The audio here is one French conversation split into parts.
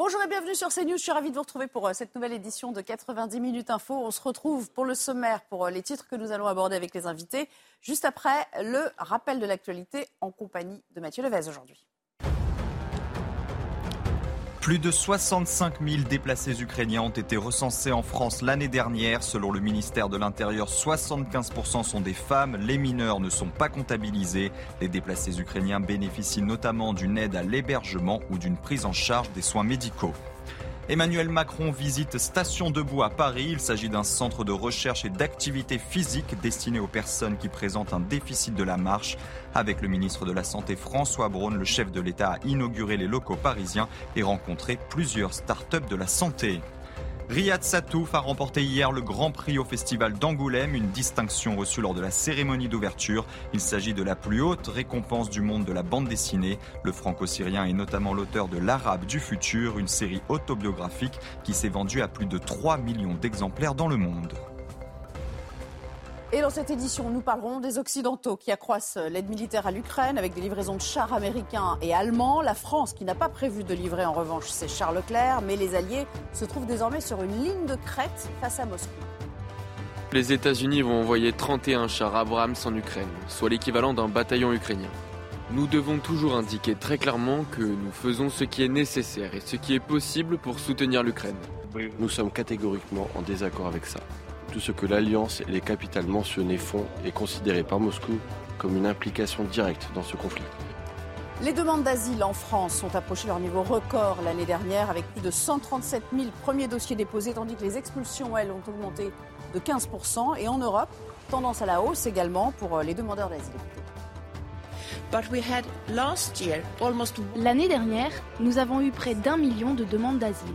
Bonjour et bienvenue sur CNews. Je suis ravie de vous retrouver pour euh, cette nouvelle édition de 90 minutes info. On se retrouve pour le sommaire, pour euh, les titres que nous allons aborder avec les invités, juste après le rappel de l'actualité en compagnie de Mathieu Levez aujourd'hui. Plus de 65 000 déplacés ukrainiens ont été recensés en France l'année dernière. Selon le ministère de l'Intérieur, 75% sont des femmes. Les mineurs ne sont pas comptabilisés. Les déplacés ukrainiens bénéficient notamment d'une aide à l'hébergement ou d'une prise en charge des soins médicaux. Emmanuel Macron visite Station Debout à Paris. Il s'agit d'un centre de recherche et d'activité physique destiné aux personnes qui présentent un déficit de la marche. Avec le ministre de la Santé François Braun, le chef de l'État a inauguré les locaux parisiens et rencontré plusieurs start-up de la santé. Riyad Satouf a remporté hier le Grand Prix au Festival d'Angoulême, une distinction reçue lors de la cérémonie d'ouverture. Il s'agit de la plus haute récompense du monde de la bande dessinée. Le franco-syrien est notamment l'auteur de L'Arabe du futur, une série autobiographique qui s'est vendue à plus de 3 millions d'exemplaires dans le monde. Et dans cette édition, nous parlerons des Occidentaux qui accroissent l'aide militaire à l'Ukraine avec des livraisons de chars américains et allemands. La France qui n'a pas prévu de livrer en revanche ses chars Leclerc, mais les Alliés se trouvent désormais sur une ligne de crête face à Moscou. Les États-Unis vont envoyer 31 chars Abrams en Ukraine, soit l'équivalent d'un bataillon ukrainien. Nous devons toujours indiquer très clairement que nous faisons ce qui est nécessaire et ce qui est possible pour soutenir l'Ukraine. Nous sommes catégoriquement en désaccord avec ça. Tout ce que l'Alliance et les capitales mentionnées font est considéré par Moscou comme une implication directe dans ce conflit. Les demandes d'asile en France ont approché leur niveau record l'année dernière avec plus de 137 000 premiers dossiers déposés, tandis que les expulsions, elles, ont augmenté de 15% Et en Europe, tendance à la hausse également pour les demandeurs d'asile. L'année dernière, nous avons eu près d'un million de demandes d'asile.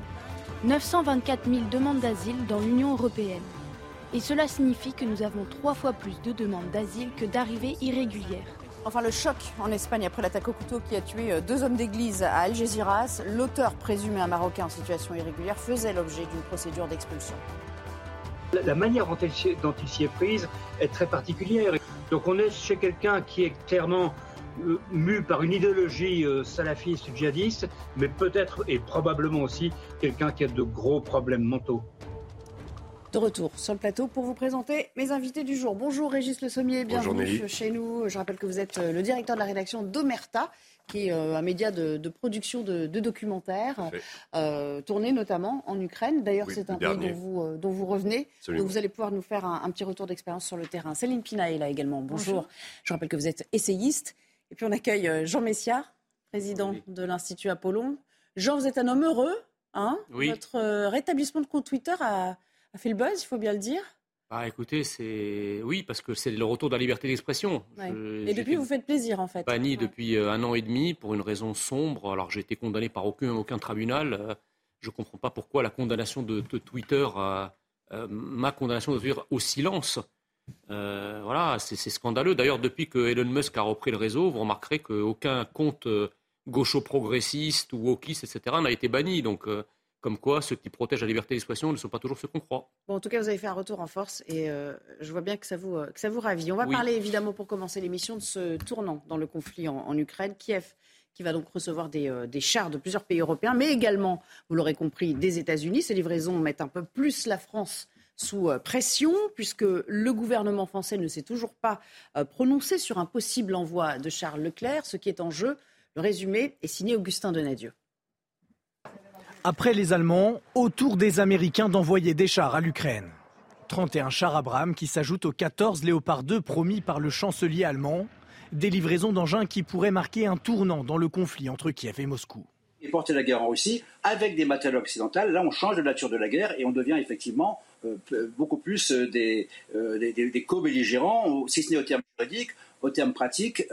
924 000 demandes d'asile dans l'Union européenne. Et cela signifie que nous avons trois fois plus de demandes d'asile que d'arrivées irrégulières. Enfin, le choc en Espagne après l'attaque au couteau qui a tué euh, deux hommes d'église à Algeciras. L'auteur présumé un Marocain en situation irrégulière faisait l'objet d'une procédure d'expulsion. La manière dont il s'y est prise est très particulière. Donc on est chez quelqu'un qui est clairement euh, mu par une idéologie euh, salafiste, djihadiste, mais peut-être et probablement aussi quelqu'un qui a de gros problèmes mentaux de retour sur le plateau pour vous présenter mes invités du jour. Bonjour Régis Le Sommier, bienvenue chez nous. Je rappelle que vous êtes euh, le directeur de la rédaction d'Omerta, qui est euh, un média de, production de, documentaires, euh, tournés notamment en Ukraine. D'ailleurs, c'est un pays dont vous, dont vous revenez. Donc vous allez pouvoir nous faire un, petit retour d'expérience sur le terrain. Céline Pina est là également. Bonjour. Je rappelle que vous êtes essayiste. Et puis on accueille Jean Messia, président de l'Institut Apollon. Jean, vous êtes un homme heureux. Hein Votre rétablissement de compte Twitter a a fait le buzz, il faut bien le dire. Ah, écoutez, c'est oui parce que c'est le retour de la liberté d'expression. Et depuis, vous faites plaisir en fait. Banni depuis euh, un an et demi pour une raison sombre. Alors j'ai été condamné par aucun aucun tribunal. Euh, je ne comprends pas pourquoi la condamnation de, Twitter, euh, ma condamnation de Twitter au silence. voilà, c'est scandaleux. D'ailleurs, depuis que Elon Musk a repris le réseau, vous remarquerez qu'aucun compte gaucho-progressiste ou wokiste, etc., n'a été banni. Donc comme quoi ceux qui protègent la liberté d'expression ne sont pas toujours ceux qu'on croit. Bon, en tout cas, vous avez fait un retour en force et euh, je vois bien que ça vous, euh, que ça vous ravit. On va parler évidemment pour commencer l'émission de ce tournant dans le conflit en, Ukraine. Kiev qui va donc recevoir des, euh, des, chars de plusieurs pays européens, mais également, vous l'aurez compris, des États-Unis. Ces livraisons mettent un peu plus la France sous pression, puisque le gouvernement français ne s'est toujours pas prononcé sur un possible envoi de Charles Leclerc. Ce qui est en jeu, le résumé est signé Augustin Donadieu. Après les Allemands, autour des Américains d'envoyer des chars à l'Ukraine. 31 chars Abrams qui s'ajoutent aux 14 Léopard 2 promis par le chancelier allemand. Des livraisons d'engins qui pourraient marquer un tournant dans le conflit entre Kiev et Moscou. Et porter la guerre en Russie avec des matériaux occidentaux, là on change de nature de la guerre et on devient effectivement euh, beaucoup plus euh, des, euh, des, co-belligérants, si ce n'est au terme juridique, au terme pratique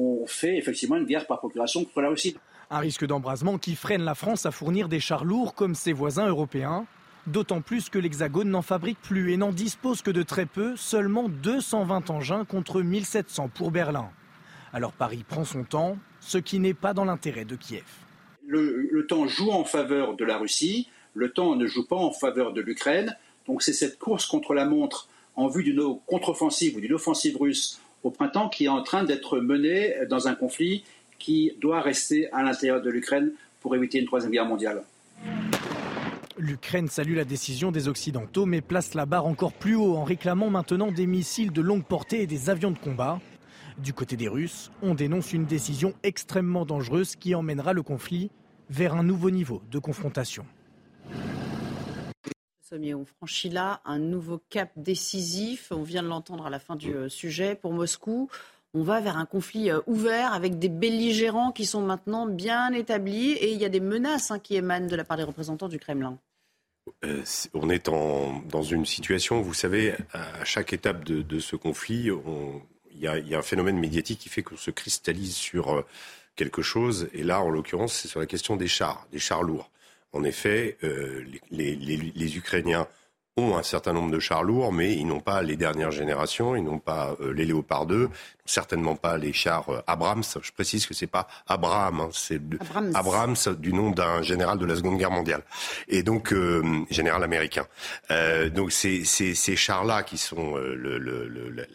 on fait effectivement une guerre par procuration contre la Russie. Un risque d'embrasement qui freine la France à fournir des chars lourds comme ses voisins européens. D'autant plus que l'Hexagone n'en fabrique plus et n'en dispose que de très peu, seulement 220 engins contre 1700 pour Berlin. Alors Paris prend son temps, ce qui n'est pas dans l'intérêt de Kiev. Le, temps joue en faveur de la Russie, le temps ne joue pas en faveur de l'Ukraine. Donc c'est cette course contre la montre en vue d'une contre-offensive ou d'une offensive russe au printemps qui est en train d'être menée dans un conflit qui doit rester à l'intérieur de l'Ukraine pour éviter une troisième guerre mondiale. L'Ukraine salue la décision des Occidentaux, mais place la barre encore plus haut en réclamant maintenant des missiles de longue portée et des avions de combat. Du côté des Russes, on dénonce une décision extrêmement dangereuse qui emmènera le conflit vers un nouveau niveau de confrontation. On franchit là un nouveau cap décisif. On vient de l'entendre à la fin du euh, sujet pour Moscou. On va vers un conflit euh, ouvert avec des belligérants qui sont maintenant bien établis et il y a des menaces hein, qui émanent de la part des représentants du Kremlin. Euh, on est dans une situation, vous savez, à chaque étape de, ce conflit, il y, a un phénomène médiatique qui fait qu'on se cristallise sur euh, quelque chose. Et là, en l'occurrence, c'est sur la question des chars, des chars lourds. En effet, les, Ukrainiens ont un certain nombre de chars lourds, mais ils n'ont pas les dernières générations, ils n'ont pas euh, les Léopard 2, certainement pas les chars euh, Abrams. Je précise que c'est pas Abraham, hein, c'est Abrams. du nom d'un général de la Seconde Guerre mondiale, et donc euh, général américain. donc c'est ces chars-là qui sont le, le, le,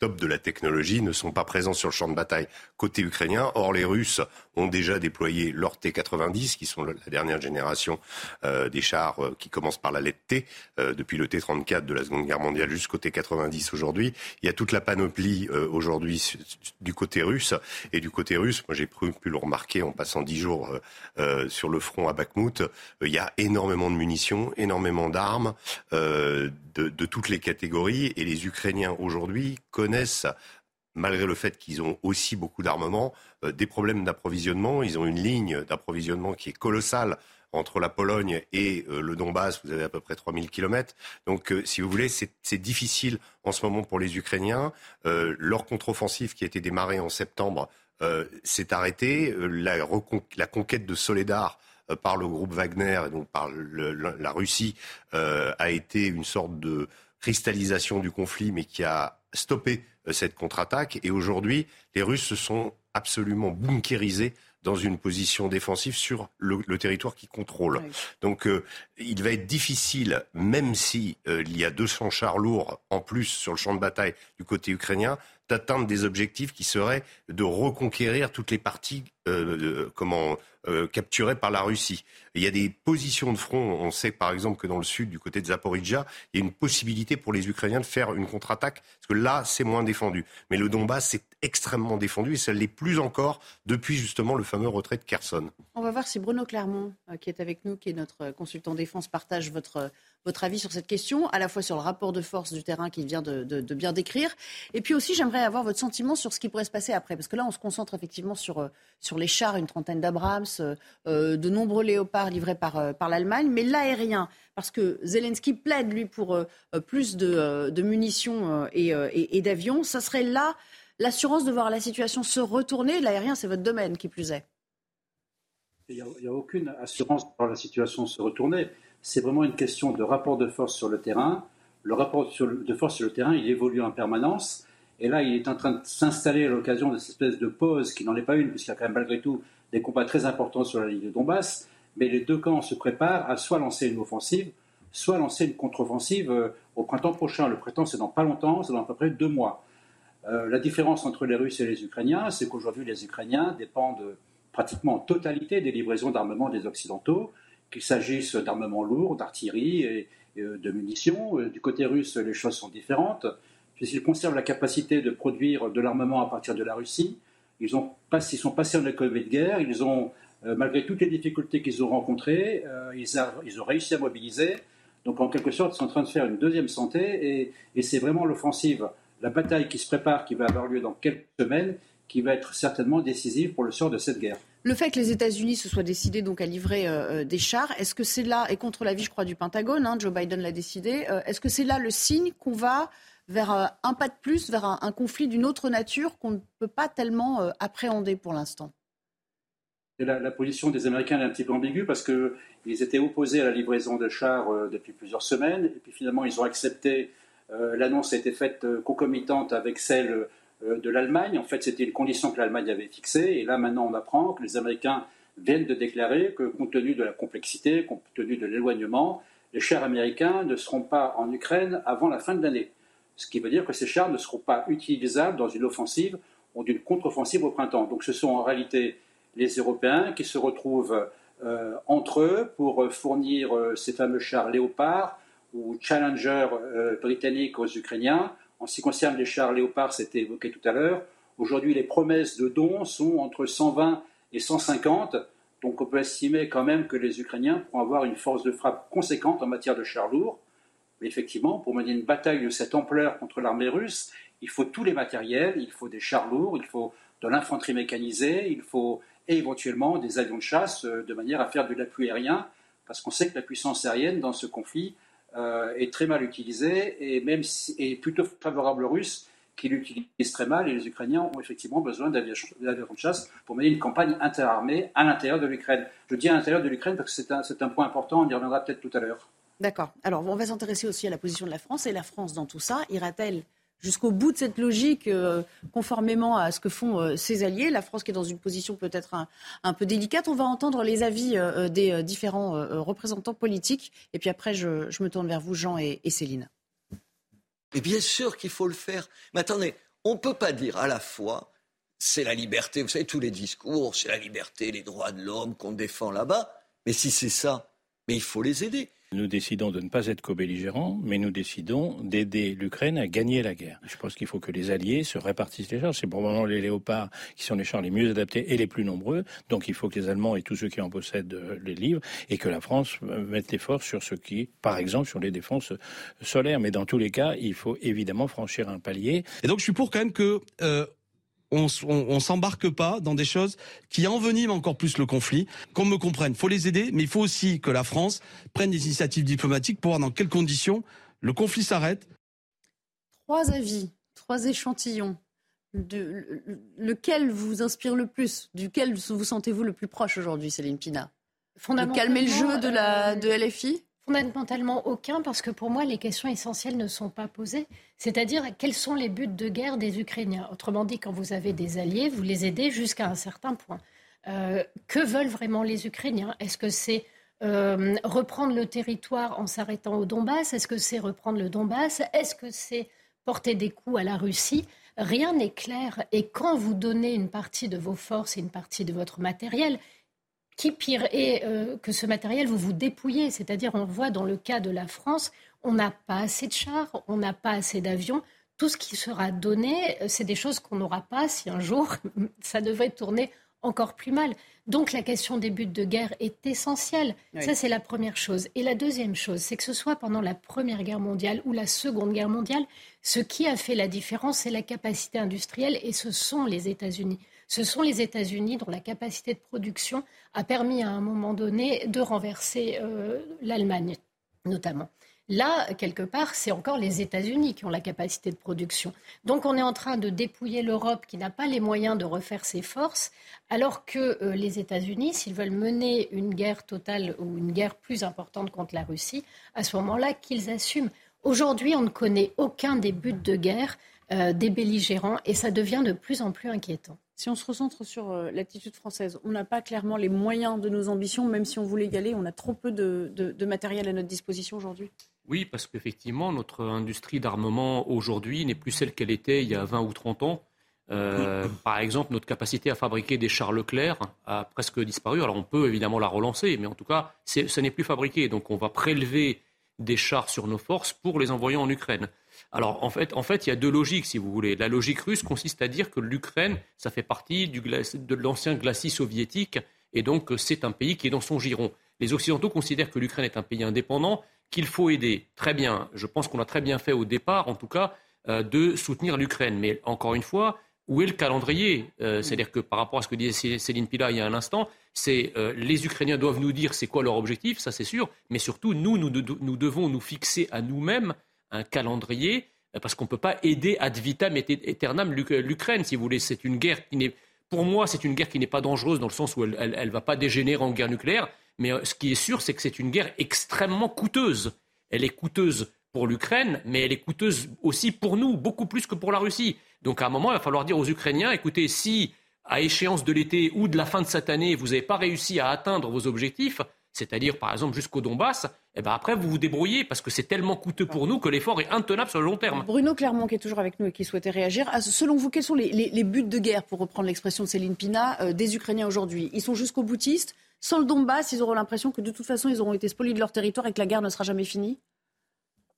top de la technologie ne sont pas présents sur le champ de bataille côté ukrainien. Or, les Russes ont déjà déployé leurs T-90, qui sont la dernière génération euh, des chars euh, qui commencent par la lettre T, euh, depuis le T-34 de la Seconde Guerre mondiale jusqu'au T-90 aujourd'hui. Il y a toute la panoplie aujourd'hui du côté russe. Et du côté russe, moi j'ai pu, le remarquer en passant dix jours sur le front à Bakhmut, il y a énormément de munitions, énormément d'armes de, de toutes les catégories. Et les Ukrainiens aujourd'hui connaissent malgré le fait qu'ils ont aussi beaucoup d'armement, euh, des problèmes d'approvisionnement. Ils ont une ligne d'approvisionnement qui est colossale entre la Pologne et euh, le Donbass. Vous avez à peu près 3000 kilomètres. Donc, euh, si vous voulez, c'est difficile en ce moment pour les Ukrainiens. leur contre-offensive qui a été démarrée en septembre s'est arrêtée. La, la, conquête de Soledar par le groupe Wagner et donc par la Russie a été une sorte de cristallisation du conflit, mais qui a stoppé euh, cette contre-attaque. Et aujourd'hui, les Russes se sont absolument bunkérisés dans une position défensive sur le, territoire qu'ils contrôlent. Donc euh, il va être difficile, même si euh, il y a 200 chars lourds en plus sur le champ de bataille du côté ukrainien, d'atteindre des objectifs qui seraient de reconquérir toutes les parties comment capturées par la Russie. Il y a des positions de front. On sait par exemple que dans le sud, du côté de Zaporizhia, il y a une possibilité pour les Ukrainiens de faire une contre-attaque, parce que là, c'est moins défendu. Mais le Donbass, c'est extrêmement défendu et ça l'est plus encore depuis justement le fameux retrait de Kherson. On va voir si Bruno Clermont, euh, qui est avec nous, qui est notre consultant défense, partage votre, votre avis sur cette question, à la fois sur le rapport de force du terrain qu'il vient de, bien décrire, et puis aussi j'aimerais avoir votre sentiment sur ce qui pourrait se passer après, parce que là on se concentre effectivement sur, euh, sur les chars, une trentaine d'Abrams, euh, de nombreux léopards livré par, euh, par l'Allemagne, mais l'aérien, parce que Zelensky plaide, lui, pour euh, plus de, euh, munitions et, d'avions, ça serait là l'assurance de voir la situation se retourner. L'aérien, c'est votre domaine, qui plus est. Il n'y a, aucune assurance de voir la situation se retourner. C'est vraiment une question de rapport de force sur le terrain. Le rapport de force sur le terrain, il évolue en permanence. Et là, il est en train de s'installer à l'occasion de cette espèce de pause qui n'en est pas une, puisqu'il y a quand même malgré tout des combats très importants sur la ligne de Donbass mais les deux camps se préparent à soit lancer une offensive, soit lancer une contre-offensive euh, au printemps prochain. Le printemps, c'est dans pas longtemps, c'est dans à peu près deux mois. Euh, la différence entre les Russes et les Ukrainiens, c'est qu'aujourd'hui, les Ukrainiens dépendent pratiquement en totalité des livraisons d'armement des Occidentaux, qu'il s'agisse d'armement lourd, d'artillerie et, euh, de munitions. Du côté russe, les choses sont différentes, puisqu'ils conservent la capacité de produire de l'armement à partir de la Russie. Ils, ont, ils sont passés en économie de guerre, ils ont euh, malgré toutes les difficultés qu'ils ont rencontrées, euh, ils, ont réussi à mobiliser. Donc en quelque sorte, ils sont en train de faire une deuxième santé et, c'est vraiment l'offensive, la bataille qui se prépare, qui va avoir lieu dans quelques semaines, qui va être certainement décisive pour le sort de cette guerre. Le fait que les États-Unis se soient décidés donc à livrer euh, des chars, est-ce que c'est là, et contre l'avis, je crois, du Pentagone, hein, Joe Biden l'a décidé, est-ce que c'est là le signe qu'on va vers un pas de plus, vers un, conflit d'une autre nature qu'on ne peut pas tellement appréhender pour l'instant? La, position des Américains est un petit peu ambiguë parce qu'ils étaient opposés à la livraison de chars depuis plusieurs semaines et puis finalement ils ont accepté. L'annonce a été faite concomitante avec celle de l'Allemagne. En fait, c'était une condition que l'Allemagne avait fixée et là maintenant on apprend que les Américains viennent de déclarer que, compte tenu de la complexité, compte tenu de l'éloignement, les chars américains ne seront pas en Ukraine avant la fin de l'année. Ce qui veut dire que ces chars ne seront pas utilisables dans une offensive ou d'une contre-offensive au printemps. Donc ce sont en réalité les Européens qui se retrouvent euh, entre eux pour fournir euh, ces fameux chars Léopard ou Challenger euh, britanniques aux Ukrainiens. En ce qui concerne les chars Léopard, c'était évoqué tout à l'heure. Aujourd'hui, les promesses de dons sont entre 120 et 150. Donc on peut estimer quand même que les Ukrainiens pourront avoir une force de frappe conséquente en matière de chars lourds. Mais effectivement, pour mener une bataille de cette ampleur contre l'armée russe, il faut tous les matériels, il faut des chars lourds, il faut de l'infanterie mécanisée, il faut éventuellement des avions de chasse euh, de manière à faire de l'appui aérien, parce qu'on sait que la puissance aérienne dans ce conflit euh, est très mal utilisée et même est plutôt favorable aux Russes qui l'utilisent très mal et les Ukrainiens ont effectivement besoin d'avions de chasse pour mener une campagne interarmée à l'intérieur de l'Ukraine. Je dis à l'intérieur de l'Ukraine parce que c'est un, point important, on y reviendra peut-être tout à l'heure. D'accord. Alors on va s'intéresser aussi à la position de la France et la France dans tout ça. Ira-t-elle jusqu'au bout de cette logique, euh, conformément à ce que font euh, ses alliés. La France qui est dans une position peut-être un, peu délicate. On va entendre les avis euh, des différents représentants politiques. Et puis après, je, me tourne vers vous, Jean et Céline. Et bien sûr qu'il faut le faire. Mais attendez, on ne peut pas dire à la fois c'est la liberté, vous savez, tous les discours, c'est la liberté, les droits de l'homme qu'on défend là-bas. Mais si c'est ça, mais il faut les aider. Nous décidons de ne pas être co-belligérants, mais nous décidons d'aider l'Ukraine à gagner la guerre. Je pense qu'il faut que les alliés se répartissent les chars. C'est probablement les léopards qui sont les chars les mieux adaptés et les plus nombreux. Donc il faut que les Allemands et tous ceux qui en possèdent euh, les livrent et que la France euh, mette l'effort sur ce qui, par exemple, sur les défenses solaires. Mais dans tous les cas, il faut évidemment franchir un palier. Et donc je suis pour quand même que euh, on, on, s'embarque pas dans des choses qui enveniment encore plus le conflit. Qu'on me comprenne, faut les aider, mais il faut aussi que la France prenne des initiatives diplomatiques pour voir dans quelles conditions le conflit s'arrête. Trois avis, trois échantillons. De, lequel vous inspire le plus Duquel vous sentez-vous le plus proche aujourd'hui, Céline Pina? De calmer le jeu de la de LFI Fondamentalement aucun, parce que pour moi, les questions essentielles ne sont pas posées. C'est-à-dire, quels sont les buts de guerre des Ukrainiens? Autrement dit, quand vous avez des alliés, vous les aidez jusqu'à un certain point. Euh, que veulent vraiment les Ukrainiens? Est-ce que c'est euh, reprendre le territoire en s'arrêtant au Donbass? Est-ce que c'est reprendre le Donbass? Est-ce que c'est porter des coups à la Russie? Rien n'est clair. Et quand vous donnez une partie de vos forces et une partie de votre matériel, qui pire est euh, que ce matériel, vous vous dépouillez. C'est-à-dire, on voit dans le cas de la France, on n'a pas assez de chars, on n'a pas assez d'avions. Tout ce qui sera donné, euh, c'est des choses qu'on n'aura pas si un jour ça devrait tourner encore plus mal. Donc la question des buts de guerre est essentielle. Ça, c'est la première chose. Et la deuxième chose, c'est que ce soit pendant la Première Guerre mondiale ou la Seconde Guerre mondiale, ce qui a fait la différence, c'est la capacité industrielle et ce sont les États-Unis ce sont les États-Unis dont la capacité de production a permis à un moment donné de renverser euh, l'Allemagne, notamment. Là, quelque part, c'est encore les États-Unis qui ont la capacité de production. Donc on est en train de dépouiller l'Europe qui n'a pas les moyens de refaire ses forces, alors que euh, les États-Unis, s'ils veulent mener une guerre totale ou une guerre plus importante contre la Russie, à ce moment-là, qu'ils assument. Aujourd'hui, on ne connaît aucun des buts de guerre euh, des belligérants et ça devient de plus en plus inquiétant. Si on se recentre sur euh, l'attitude française, on n'a pas clairement les moyens de nos ambitions, même si on voulait y aller, on a trop peu de, matériel à notre disposition aujourd'hui. Oui, parce qu'effectivement, notre industrie d'armement aujourd'hui n'est plus celle qu'elle était il y a 20 ou 30 ans. Euh, par exemple, notre capacité à fabriquer des chars Leclerc a presque disparu. Alors on peut évidemment la relancer, mais en tout cas, ce n'est plus fabriqué. Donc on va prélever des chars sur nos forces pour les envoyer en Ukraine. Alors en fait, en fait, il y a deux logiques, si vous voulez. La logique russe consiste à dire que l'Ukraine, ça fait partie de l'ancien glacis soviétique, et donc c'est un pays qui est dans son giron. Les Occidentaux considèrent que l'Ukraine est un pays indépendant, qu'il faut aider. Très bien, je pense qu'on a très bien fait au départ, en tout cas, euh, de soutenir l'Ukraine. Mais encore une fois, où est le calendrier? Euh, C'est-à-dire que par rapport à ce que disait Céline Pila il y a un instant, c'est euh, les Ukrainiens doivent nous dire c'est quoi leur objectif, ça c'est sûr, mais surtout nous, nous devons nous fixer à nous-mêmes un calendrier parce qu'on ne peut pas aider ad vitam aeternam l'Ukraine, si vous voulez. C'est une guerre qui n'est, pour moi, c'est une guerre qui n'est pas dangereuse dans le sens où elle ne va pas dégénérer en guerre nucléaire. Mais euh, ce qui est sûr, c'est que c'est une guerre extrêmement coûteuse. Elle est coûteuse pour l'Ukraine, mais elle est coûteuse aussi pour nous, beaucoup plus que pour la Russie. Donc à un moment, il va falloir dire aux Ukrainiens, écoutez, si à échéance de l'été ou de la fin de cette année, vous n'avez pas réussi à atteindre vos objectifs, c'est-à-dire par exemple jusqu'au Donbass, eh ben après vous vous débrouillez parce que c'est tellement coûteux pour nous que l'effort est intenable sur le long terme. Bruno Clermont qui est toujours avec nous et qui souhaitait réagir. Ah, selon vous, quels sont les, buts de guerre, pour reprendre l'expression de Céline Pina, euh, des Ukrainiens aujourd'hui? Ils sont jusqu'au boutistes Sans le Donbass, ils auront l'impression que de toute façon, ils auront été spoliés de leur territoire et que la guerre ne sera jamais finie?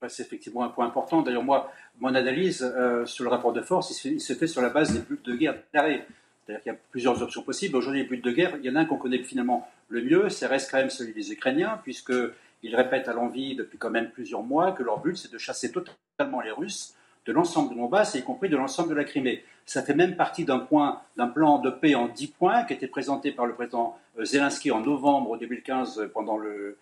C'est effectivement un point important. D'ailleurs, moi, mon analyse euh, sur le rapport de force, il se, fait sur la base des buts de guerre déclarés. C'est-à-dire qu'il y a plusieurs options possibles. Aujourd'hui, les buts de guerre, il y en a un qu'on connaît finalement le mieux, c'est reste quand même celui des Ukrainiens, puisqu'ils répètent à l'envie depuis quand même plusieurs mois que leur but, c'est de chasser totalement les Russes de l'ensemble de Donbass, y compris de l'ensemble de la Crimée. Ça fait même partie d'un plan de paix en 10 points qui a été présenté par le président euh, Zelensky en novembre 2015 pendant le,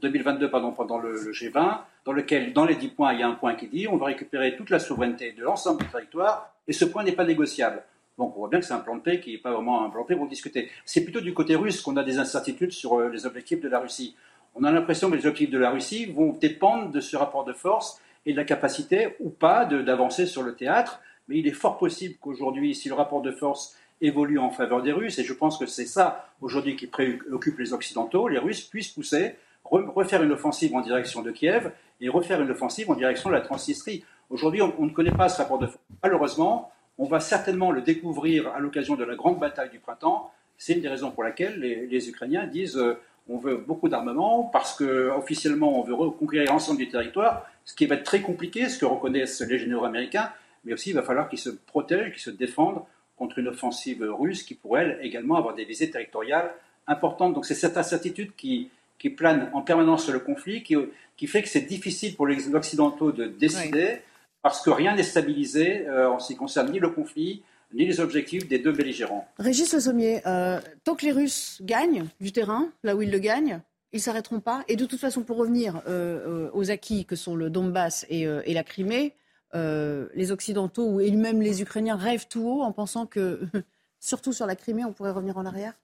2022 euh, pardon, pendant le, G20, dans lequel, dans les 10 points, il y a un point qui dit on va récupérer toute la souveraineté de l'ensemble du territoire et ce point n'est pas négociable. Donc on voit bien que c'est un plan paix qui n'est pas vraiment un plan paix pour discuter. C'est plutôt du côté russe qu'on a des incertitudes sur euh, les objectifs de la Russie. On a l'impression que les objectifs de la Russie vont dépendre de ce rapport de force et de la capacité ou pas d'avancer sur le théâtre. Mais il est fort possible qu'aujourd'hui, si le rapport de force évolue en faveur des Russes, et je pense que c'est ça aujourd'hui qui préoccupe les Occidentaux, les Russes puissent pousser, refaire une offensive en direction de Kiev et refaire une offensive en direction de la Transnistrie. Aujourd'hui, on, ne connaît pas ce rapport de force. Malheureusement, on va certainement le découvrir à l'occasion de la grande bataille du printemps. C'est une des raisons pour laquelle les, Ukrainiens disent euh, on veut beaucoup d'armement parce qu'officiellement on veut reconquérir l'ensemble du territoire, ce qui va être très compliqué, ce que reconnaissent les généraux américains, mais aussi il va falloir qu'ils se protègent, qu'ils se défendent contre une offensive russe qui pourrait elle, également avoir des visées territoriales importantes. Donc c'est cette incertitude qui, plane en permanence sur le conflit, qui fait que c'est difficile pour les Occidentaux de décider parce que rien n'est stabilisé euh, en ce qui concerne ni le conflit, ni les objectifs des deux belligérants. Régis Le Sommier, euh, tant que les Russes gagnent du terrain, là où ils le gagnent, ils ne s'arrêteront pas. Et de toute façon, pour revenir euh, aux acquis que sont le Donbass et, la Crimée, les Occidentaux et même les Ukrainiens rêvent tout haut en pensant que, surtout sur la Crimée, on pourrait revenir en arrière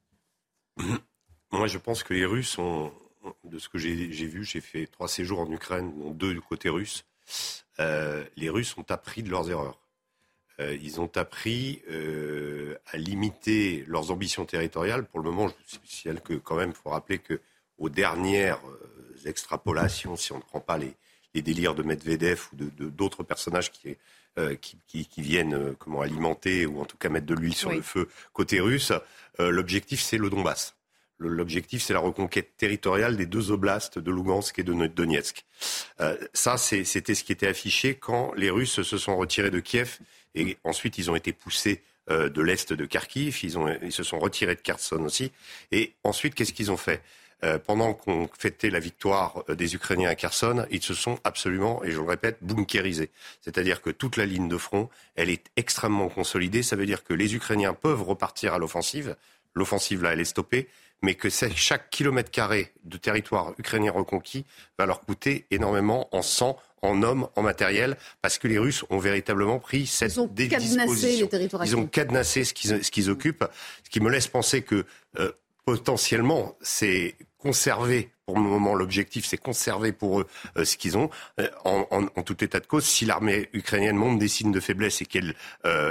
Moi, je pense que les Russes ont, de ce que j'ai vu, j'ai fait trois séjours en Ukraine, deux du côté russe. Euh, les Russes ont appris de leurs erreurs. Euh, ils ont appris euh, à limiter leurs ambitions territoriales. Pour le moment, je signale que quand même, il faut rappeler que aux dernières extrapolations, si on ne prend pas les, délires de Medvedev ou de d'autres personnages qui, qui, qui, viennent comment alimenter ou en tout cas mettre de l'huile sur le feu côté russe, l'objectif c'est le Donbass. L'objectif, c'est la reconquête territoriale des deux oblasts de Lugansk et de Donetsk. Euh, ça, c'était ce qui était affiché quand les Russes se sont retirés de Kiev et ensuite ils ont été poussés euh, de l'est de Kharkiv. Ils, ont, ils se sont retirés de Kherson aussi. Et ensuite, qu'est-ce qu'ils ont fait? Euh, pendant qu'on fêtait la victoire des Ukrainiens à Kherson, ils se sont absolument, et je le répète, bunkérisés. C'est-à-dire que toute la ligne de front, elle est extrêmement consolidée. Ça veut dire que les Ukrainiens peuvent repartir à l'offensive. L'offensive, là, elle est stoppée mais que chaque kilomètre carré de territoire ukrainien reconquis va leur coûter énormément en sang, en hommes, en matériel, parce que les Russes ont véritablement pris cette Ils ont cadenassé les territoires. Ils ont cadenassé ce qu'ils occupent, ce qui me laisse penser que euh, potentiellement c'est conserver pour le moment, l'objectif, c'est conserver pour eux euh, ce qu'ils ont. Euh, en, en, en, tout état de cause, si l'armée ukrainienne montre des signes de faiblesse et qu'elle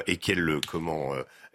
et qu'elle comment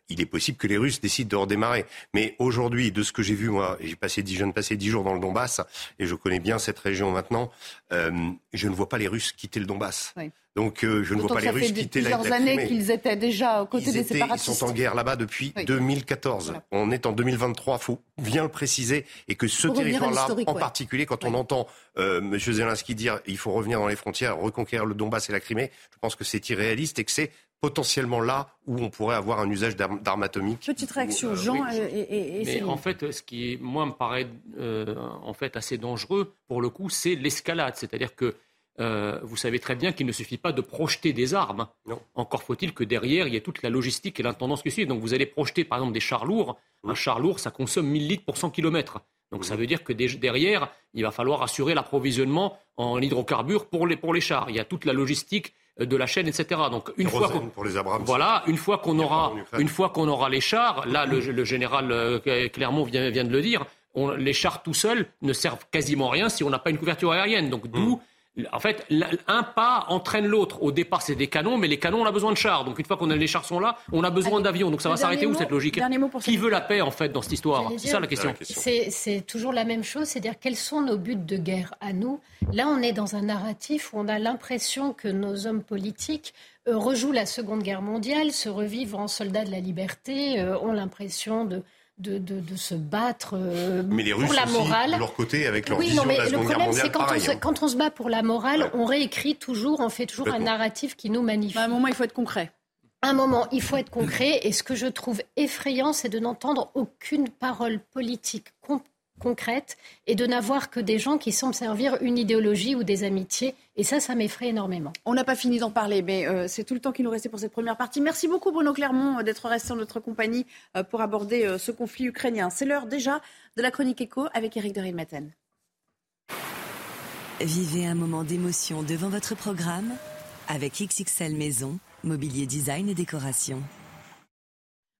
il est possible que les Russes décident de redémarrer. Mais aujourd'hui, de ce que j'ai vu, moi, j'ai passé dix, je viens de passer dix jours dans le Donbass, et je connais bien cette région maintenant, euh, je ne vois pas les Russes quitter le Donbass. Donc euh, je ne vois pas les Russes quitter la, Crimée. plusieurs années qu'ils étaient déjà aux côtés des séparatistes. Ils sont en guerre là-bas depuis 2014. On est en 2023, il faut bien le préciser, et que ce territoire-là, en particulier, quand on entend euh, M. Zelensky dire il faut revenir dans les frontières, reconquérir le Donbass et la Crimée, je pense que c'est irréaliste et que c'est potentiellement là où on pourrait avoir un usage d'armes atomiques. Petite réaction, euh, Jean et, Mais en fait, ce qui, moi, me paraît euh, en fait assez dangereux, pour le coup, c'est l'escalade. C'est-à-dire que euh, vous savez très bien qu'il ne suffit pas de projeter des armes. Encore faut-il que derrière, il y ait toute la logistique et l'intendance qui suit. Donc vous allez projeter, par exemple, des chars lourds. Un char lourd, ça consomme 1000 litres pour 100 km. Donc ça veut dire que derrière, il va falloir assurer l'approvisionnement en hydrocarbures pour les, pour les chars. Il y a toute la logistique de la chaîne, etc. Donc une fois pour les Abrams. Voilà, une fois qu'on aura, une fois qu'on aura les chars, là le, général euh, Clermont vient, vient de le dire, les chars tout seuls ne servent quasiment à rien si on n'a pas une couverture aérienne. Donc d'où hmm. En fait, un pas entraîne l'autre. Au départ, c'est des canons, mais les canons, on a besoin de chars. Donc, une fois qu'on a les chars sont là, on a besoin d'avions. Donc, ça va s'arrêter où cette logique Qui veut la paix, en fait, dans cette histoire C'est ça la question. C'est toujours la même chose, c'est-à-dire quels sont nos buts de guerre à nous? Là, on est dans un narratif où on a l'impression que nos hommes politiques euh, rejouent la Seconde Guerre mondiale, se revivent en soldats de la liberté, euh, ont l'impression de de, de, se battre euh, mais les pour la morale. de leur côté, avec leur oui, vision non, mais de la le problème, c'est quand, on se, hein. quand on se bat pour la morale, on réécrit toujours, on fait toujours un narratif qui nous magnifie. À un moment, il faut être concret. À un moment, il faut être concret. Et ce que je trouve effrayant, c'est de n'entendre aucune parole politique concrète et de n'avoir que des gens qui semblent servir une idéologie ou des amitiés. Et ça, ça m'effraie énormément. On n'a pas fini d'en parler, mais euh, c'est tout le temps qui nous restait pour cette première partie. Merci beaucoup, Bruno Clermont, euh, d'être resté en notre compagnie euh, pour aborder ce conflit ukrainien. C'est l'heure déjà de la chronique écho avec Eric de Maten. Vivez un moment d'émotion devant votre programme avec XXL Maison, mobilier design et décoration.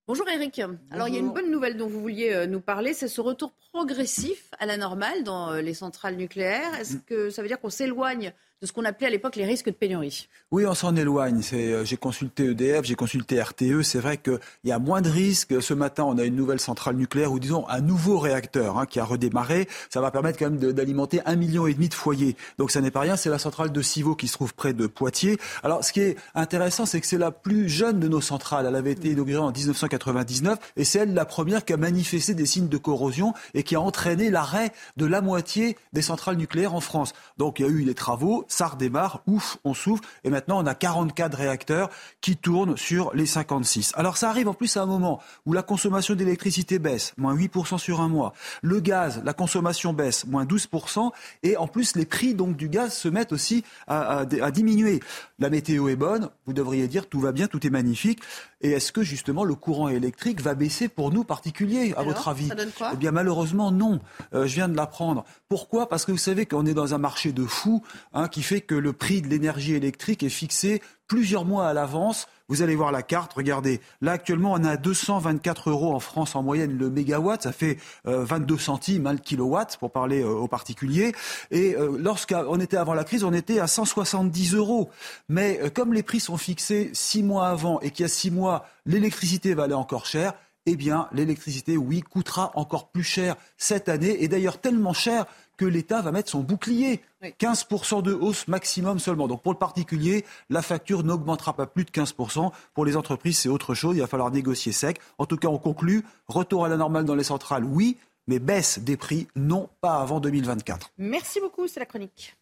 Bonjour Eric. Alors il y a une bonne nouvelle dont vous vouliez euh, nous parler, c'est ce retour progressif à la normale dans euh, les centrales nucléaires. Est-ce mm. que ça veut dire qu'on s'éloigne de ce qu'on appelait à l'époque les risques de pénurie. Oui, on s'en éloigne. Euh, j'ai consulté EDF, j'ai consulté RTE. C'est vrai qu'il y a moins de risques. Ce matin, on a une nouvelle centrale nucléaire ou disons un nouveau réacteur hein, qui a redémarré. Ça va permettre quand même d'alimenter un million et demi de foyers. Donc ça n'est pas rien. C'est la centrale de Civaux qui se trouve près de Poitiers. Alors ce qui est intéressant, c'est que c'est la plus jeune de nos centrales. Elle avait été inaugurée en 1999 et c'est elle la première qui a manifesté des signes de corrosion et qui a entraîné l'arrêt de la moitié des centrales nucléaires en France. Donc il y a eu des travaux ça redémarre, ouf, on souffle, et maintenant on a 44 réacteurs qui tournent sur les 56. Alors ça arrive en plus à un moment où la consommation d'électricité baisse, moins 8% sur un mois, le gaz, la consommation baisse, moins 12%, et en plus les prix donc du gaz se mettent aussi à, à diminuer. La météo est bonne, vous devriez dire tout va bien, tout est magnifique. Et est-ce que justement le courant électrique va baisser pour nous particuliers, à votre avis ça donne quoi Eh bien malheureusement non. Euh, je viens de l'apprendre. Pourquoi? Parce que vous savez qu'on est dans un marché de fous hein, qui fait que le prix de l'énergie électrique est fixé plusieurs mois à l'avance. Vous allez voir la carte, regardez. Là, actuellement, on a 224 euros en France en moyenne le mégawatt. Ça fait 22 euh, centimes hein, le kilowatt, pour parler euh, aux particuliers. Et euh, lorsqu'on était avant la crise, on était à 170 euros. Mais comme les prix sont fixés six mois avant et qu'il y a six mois, l'électricité valait encore cher, eh bien, l'électricité, oui, coûtera encore plus cher cette année, et d'ailleurs tellement cher que l'État va mettre son bouclier. 15% de hausse maximum seulement. Donc pour le particulier, la facture n'augmentera pas plus de 15%. Pour les entreprises, c'est autre chose. Il va falloir négocier sec. En tout cas, on conclut. Retour à la normale dans les centrales, oui. Mais baisse des prix, non, pas avant 2024. Merci beaucoup, c'est la chronique.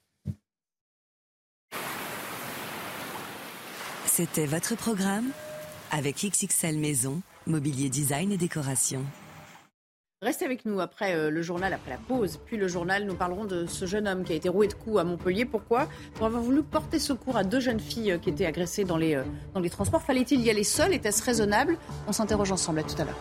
C'était votre programme avec XXL Maison, mobilier design et décoration. Restez avec nous après euh, le journal, après la pause. Puis le journal, nous parlerons de ce jeune homme qui a été roué de coups à Montpellier. Pourquoi? Pour avoir voulu porter secours à deux jeunes filles euh, qui étaient agressées dans les, euh, dans les transports. Fallait-il y aller seul? Était-ce raisonnable? On s'interroge ensemble. À tout à l'heure.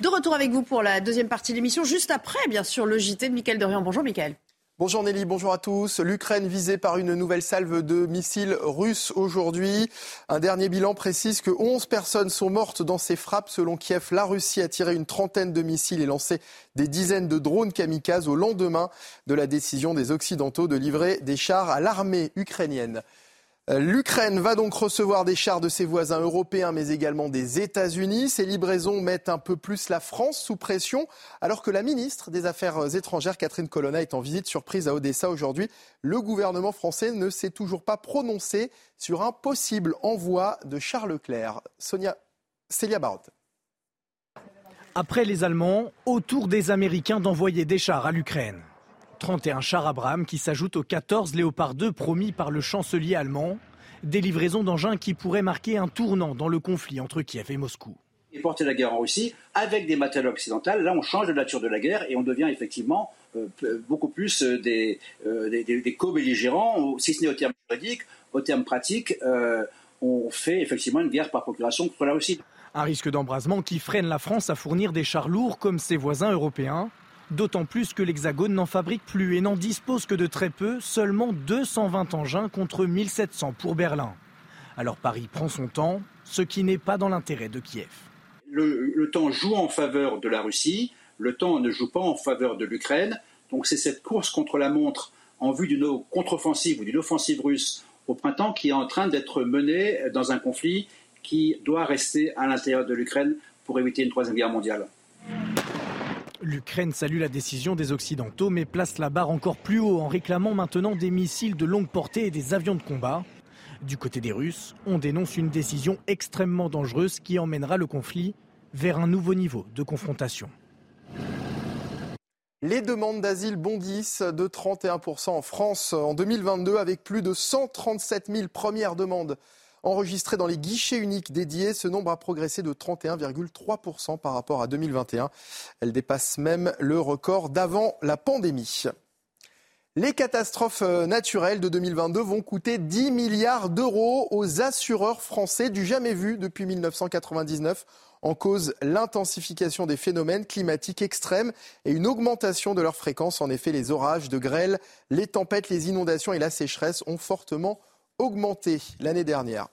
De retour avec vous pour la deuxième partie de l'émission, juste après, bien sûr, le JT de Mickaël Dorian. Bonjour Mickaël. Bonjour Nelly, bonjour à tous. L'Ukraine visée par une nouvelle salve de missiles russes aujourd'hui. Un dernier bilan précise que 11 personnes sont mortes dans ces frappes. Selon Kiev, la Russie a tiré une trentaine de missiles et lancé des dizaines de drones kamikazes au lendemain de la décision des Occidentaux de livrer des chars à l'armée ukrainienne. L'Ukraine va donc recevoir des chars de ses voisins européens, mais également des États-Unis. Ces livraisons mettent un peu plus la France sous pression, alors que la ministre des Affaires étrangères, Catherine Colonna, est en visite surprise à Odessa aujourd'hui. Le gouvernement français ne s'est toujours pas prononcé sur un possible envoi de chars Leclerc. Sonia Célia Barotte. Après les Allemands, autour des Américains d'envoyer des chars à l'Ukraine. 31 chars Abrams qui s'ajoutent aux 14 Léopard 2 promis par le chancelier allemand. Des livraisons d'engins qui pourraient marquer un tournant dans le conflit entre Kiev et Moscou. Et porter la guerre en Russie avec des matériaux occidentaux, là on change de nature de la guerre et on devient effectivement euh, beaucoup plus euh, des, euh, des, co-belligérants, si ce n'est au terme juridique, au terme pratique, on fait effectivement une guerre par procuration contre la Russie. Un risque d'embrasement qui freine la France à fournir des chars lourds comme ses voisins européens. D'autant plus que l'Hexagone n'en fabrique plus et n'en dispose que de très peu, seulement 220 engins contre 1700 pour Berlin. Alors Paris prend son temps, ce qui n'est pas dans l'intérêt de Kiev. Le, temps joue en faveur de la Russie, le temps ne joue pas en faveur de l'Ukraine. Donc c'est cette course contre la montre en vue d'une contre-offensive ou d'une offensive russe au printemps qui est en train d'être menée dans un conflit qui doit rester à l'intérieur de l'Ukraine pour éviter une troisième guerre mondiale. L'Ukraine salue la décision des Occidentaux, mais place la barre encore plus haut en réclamant maintenant des missiles de longue portée et des avions de combat. Du côté des Russes, on dénonce une décision extrêmement dangereuse qui emmènera le conflit vers un nouveau niveau de confrontation. Les demandes d'asile bondissent de 31% en France en 2022 avec plus de 137 000 premières demandes Enregistré dans les guichets uniques dédiés, ce nombre a progressé de 31,3% par rapport à 2021. Elle dépasse même le record d'avant la pandémie. Les catastrophes euh, naturelles de 2022 vont coûter 10 milliards d'euros aux assureurs français du jamais vu depuis 1999. En cause, l'intensification des phénomènes climatiques extrêmes et une augmentation de leur fréquence. En effet, les orages de grêle, les tempêtes, les inondations et la sécheresse ont fortement augmenté l'année dernière.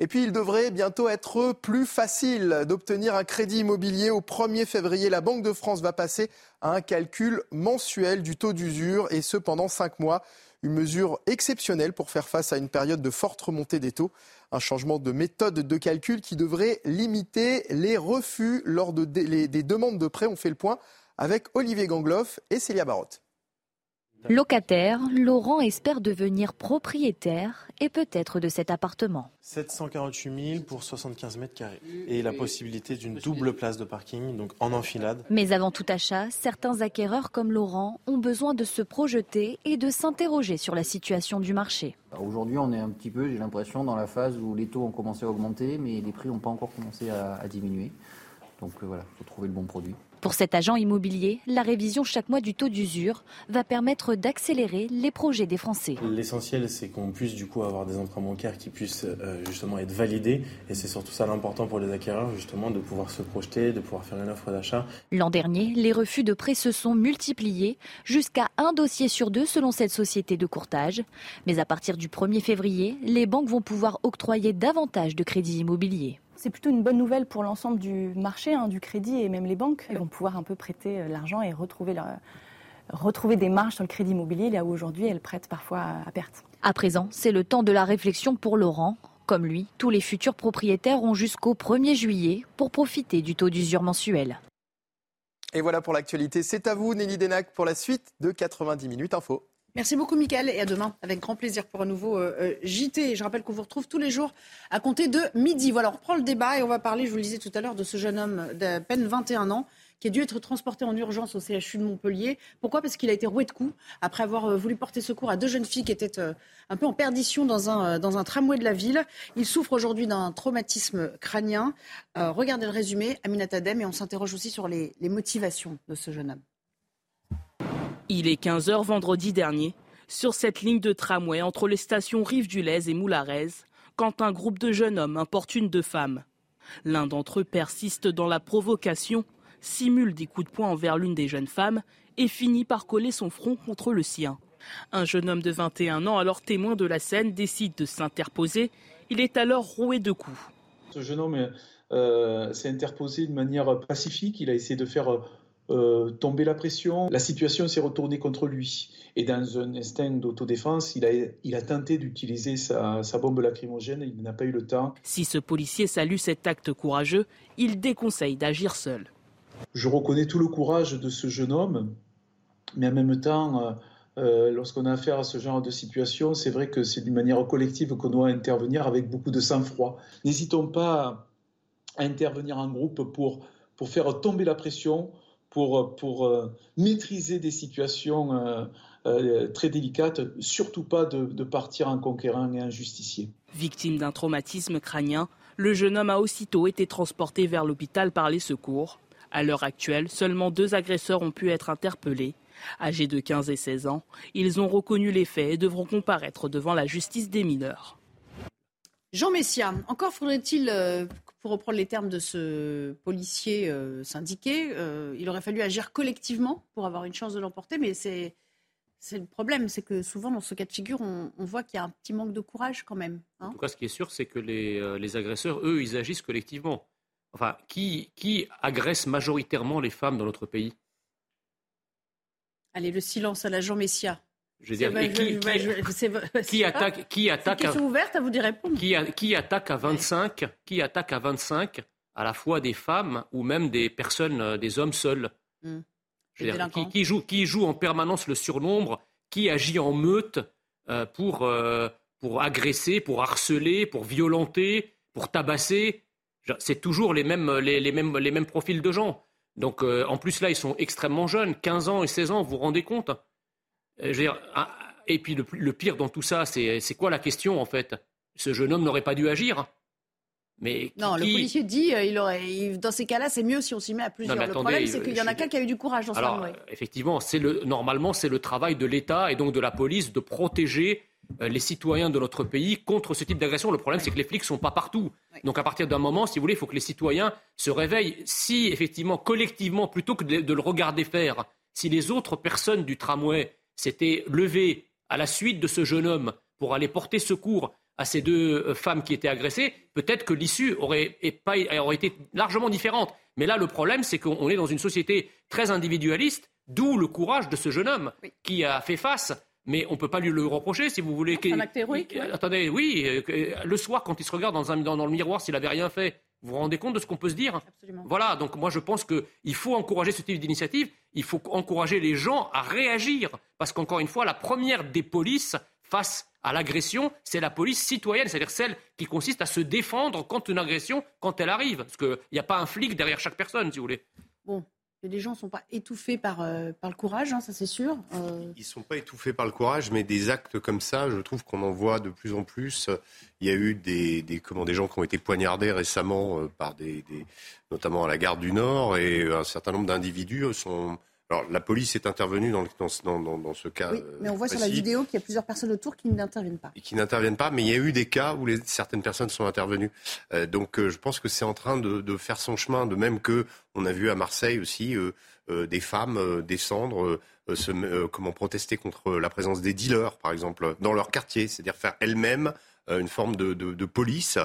Et puis, il devrait bientôt être plus facile d'obtenir un crédit immobilier. Au 1er février, la Banque de France va passer à un calcul mensuel du taux d'usure, et ce pendant cinq mois. Une mesure exceptionnelle pour faire face à une période de forte remontée des taux. Un changement de méthode de calcul qui devrait limiter les refus lors des demandes de prêt. On fait le point avec Olivier Gangloff et Célia Barotte. Locataire, Laurent espère devenir propriétaire et peut-être de cet appartement. 748 000 pour 75 mètres carrés et la possibilité d'une double place de parking, donc en enfilade. Mais avant tout achat, certains acquéreurs comme Laurent ont besoin de se projeter et de s'interroger sur la situation du marché. Aujourd'hui, on est un petit peu, j'ai l'impression, dans la phase où les taux ont commencé à augmenter, mais les prix n'ont pas encore commencé à, à diminuer. Donc euh, voilà, il faut trouver le bon produit. Pour cet agent immobilier, la révision chaque mois du taux d'usure va permettre d'accélérer les projets des Français. L'essentiel, c'est qu'on puisse du coup avoir des emprunts bancaires qui puissent euh, justement être validés. Et c'est surtout ça l'important pour les acquéreurs, justement, de pouvoir se projeter, de pouvoir faire une offre d'achat. L'an dernier, les refus de prêts se sont multipliés jusqu'à un dossier sur deux selon cette société de courtage. Mais à partir du 1er février, les banques vont pouvoir octroyer davantage de crédits immobiliers. C'est plutôt une bonne nouvelle pour l'ensemble du marché, hein, du crédit et même les banques. Elles vont pouvoir un peu prêter euh, l'argent et retrouver, retrouver des marges sur le crédit immobilier, là où aujourd'hui elles prêtent parfois à perte. À présent, c'est le temps de la réflexion pour Laurent. Comme lui, tous les futurs propriétaires ont jusqu'au 1er juillet pour profiter du taux d'usure mensuel. Et voilà pour l'actualité. C'est à vous, Nelly Denac, pour la suite de 90 minutes info. Merci beaucoup, Mickaël, et à demain, avec grand plaisir pour un nouveau euh, euh, JT. Je rappelle qu'on vous retrouve tous les jours à compter de midi. Voilà, on reprend le débat et on va parler, je vous le disais tout à l'heure, de ce jeune homme d'à peine 21 ans qui a dû être transporté en urgence au CHU de Montpellier. Pourquoi? Parce qu'il a été roué de coups après avoir euh, voulu porter secours à deux jeunes filles qui étaient un peu en perdition dans un, tramway de la ville. Il souffre aujourd'hui d'un traumatisme crânien. regardez le résumé, Aminata Dem, et on s'interroge aussi sur les motivations de ce jeune homme. Il est 15h vendredi dernier, sur cette ligne de tramway entre les stations Rive du Lez et Moularez, quand un groupe de jeunes hommes importune deux femmes. L'un d'entre eux persiste dans la provocation, simule des coups de poing envers l'une des jeunes femmes et finit par coller son front contre le sien. Un jeune homme de 21 ans, alors témoin de la scène, décide de s'interposer. Il est alors roué de coups. Ce jeune homme euh, s'est interposé de manière pacifique. Il a essayé de faire euh, tomber la pression. La situation s'est retournée contre lui. Et dans un instinct d'autodéfense, il a, il a tenté d'utiliser sa, sa, bombe lacrymogène. Il n'a pas eu le temps. Si ce policier salue cet acte courageux, il déconseille d'agir seul. Je reconnais tout le courage de ce jeune homme, mais en même temps, euh, euh, lorsqu'on a affaire à ce genre de situation, c'est vrai que c'est d'une manière collective qu'on doit intervenir avec beaucoup de sang-froid. N'hésitons pas à intervenir en groupe pour, pour faire tomber la pression, pour, pour euh, maîtriser des situations euh, euh, très délicates, surtout pas de, de, partir en conquérant et en justicier. Victime d'un traumatisme crânien, le jeune homme a aussitôt été transporté vers l'hôpital par les secours. À l'heure actuelle, seulement deux agresseurs ont pu être interpellés. Âgés de 15 et 16 ans, ils ont reconnu les faits et devront comparaître devant la justice des mineurs. Jean Messia, encore faudrait-il, pour reprendre les termes de ce policier euh, syndiqué, euh, il aurait fallu agir collectivement pour avoir une chance de l'emporter, mais c'est le problème, c'est que souvent dans ce cas de figure, on, voit qu'il y a un petit manque de courage quand même. Hein. en tout cas, ce qui est sûr, c'est que les, agresseurs, eux, ils agissent collectivement. Enfin, qui, qui agresse majoritairement les femmes dans notre pays? Allez, le silence à la Jean Messia. Je veux dire, qui, attaque, qui attaque à, ouverte à vous dire répondre. Qui, qui, attaque à 25, qui attaque à 25 à la fois des femmes ou même des personnes, euh, des hommes seuls. Hmm. qui, joue, qui joue en permanence le surnombre, qui agit en meute euh, pour, euh, pour agresser, pour harceler, pour violenter, pour tabasser. C'est toujours les mêmes, les, les, mêmes, les mêmes profils de gens. Donc en plus là, ils sont extrêmement jeunes, 15 ans et 16 ans, vous vous rendez compte? Euh, ah, et puis le, pire dans tout ça, c'est quoi la question en fait? Ce jeune homme n'aurait pas dû agir. Mais non, le policier dit, euh, il aurait, dans ces cas-là, c'est mieux si on s'y met à plusieurs. le problème, c'est qu'il y en a qu'un qui a eu du courage dans Alors, Effectivement, le, normalement, c'est le travail de l'État et donc de la police de protéger euh, les citoyens de notre pays contre ce type d'agression. Le problème, c'est que les flics sont pas partout. Donc, à partir d'un moment, si vous voulez, il faut que les citoyens se réveillent. Si, effectivement, collectivement, plutôt que de le regarder faire, si les autres personnes du tramway s'était levé à la suite de ce jeune homme pour aller porter secours à ces deux euh, femmes qui étaient agressées, peut-être que l'issue aurait, été largement différente. Mais là, le problème, c'est qu'on est dans une société très individualiste, d'où le courage de ce jeune homme qui a fait face. Mais on ne peut pas lui le reprocher, si vous voulez. Un acte héroïque. Attendez, oui, euh, le soir, quand il se regarde dans, dans le miroir, s'il n'avait rien fait, vous vous rendez compte de ce qu'on peut se dire? Absolument. Voilà, donc moi je pense qu'il faut encourager ce type d'initiative, il faut encourager les gens à réagir, parce qu'encore une fois, la première des polices face à l'agression, c'est la police citoyenne, c'est-à-dire celle qui consiste à se défendre contre une agression quand elle arrive, parce qu'il n'y a pas un flic derrière chaque personne, si vous voulez. Bon, les gens ne sont pas étouffés par, euh, par le courage, hein, ça c'est sûr. Euh, Ils ne sont pas étouffés par le courage, mais des actes comme ça, je trouve qu'on en voit de plus en plus. Il y a eu des, comment, des gens qui ont été poignardés récemment euh, par des, notamment à la gare du Nord, et un certain nombre d'individus sont alors, la police est intervenue dans, dans, dans, ce cas. Oui, mais on voit sur la vidéo qu'il y a plusieurs personnes autour qui n'interviennent pas. Et qui n'interviennent pas, mais il y a eu des cas où les, certaines personnes sont intervenues. Euh, donc, euh, je pense que c'est en train de, de, faire son chemin, de même que on a vu à Marseille aussi euh, des femmes descendre, se, comment protester contre la présence des dealers, par exemple, dans leur quartier, c'est-à-dire faire elles-mêmes une forme de, de, de police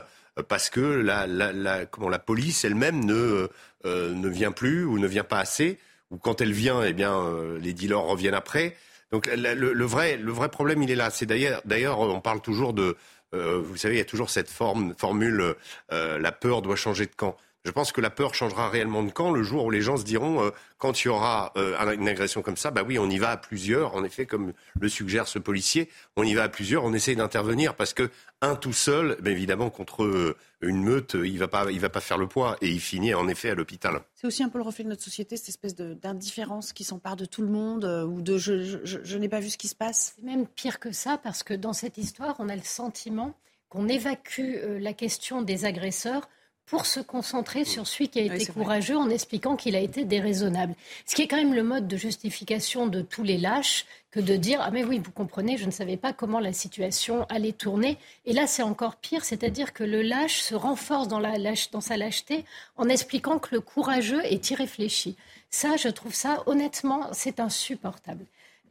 parce que la, la, la, comment, la police elle-même ne, ne vient plus ou ne vient pas assez ou quand elle vient, eh bien, euh, les dealers reviennent après. Donc le, vrai, le vrai problème, il est là. C'est d'ailleurs, d'ailleurs, on parle toujours de, euh, vous savez, il y a toujours cette forme, formule, euh, la peur doit changer de camp. Je pense que la peur changera réellement de camp le jour où les gens se diront, euh, quand il y aura euh, une agression comme ça, bah oui, on y va à plusieurs. En effet, comme le suggère ce policier, on y va à plusieurs, on essaye d'intervenir parce que un tout seul, bah, évidemment, contre euh, une meute, il va pas, il va pas faire le poids et il finit en effet à l'hôpital. C'est aussi un peu le reflet de notre société, cette espèce d'indifférence qui s'empare de tout le monde ou de je, je n'ai pas vu ce qui se passe. C'est même pire que ça parce que dans cette histoire, on a le sentiment qu'on évacue la question des agresseurs pour se concentrer sur celui qui a été courageux en expliquant qu'il a été déraisonnable. Ce qui est quand même le mode de justification de tous les lâches que de dire ah mais oui vous comprenez je ne savais pas comment la situation allait tourner et là c'est encore pire c'est-à-dire que le lâche se renforce dans, la lâche, dans sa lâcheté en expliquant que le courageux est irréfléchi. Ça je trouve ça honnêtement c'est insupportable.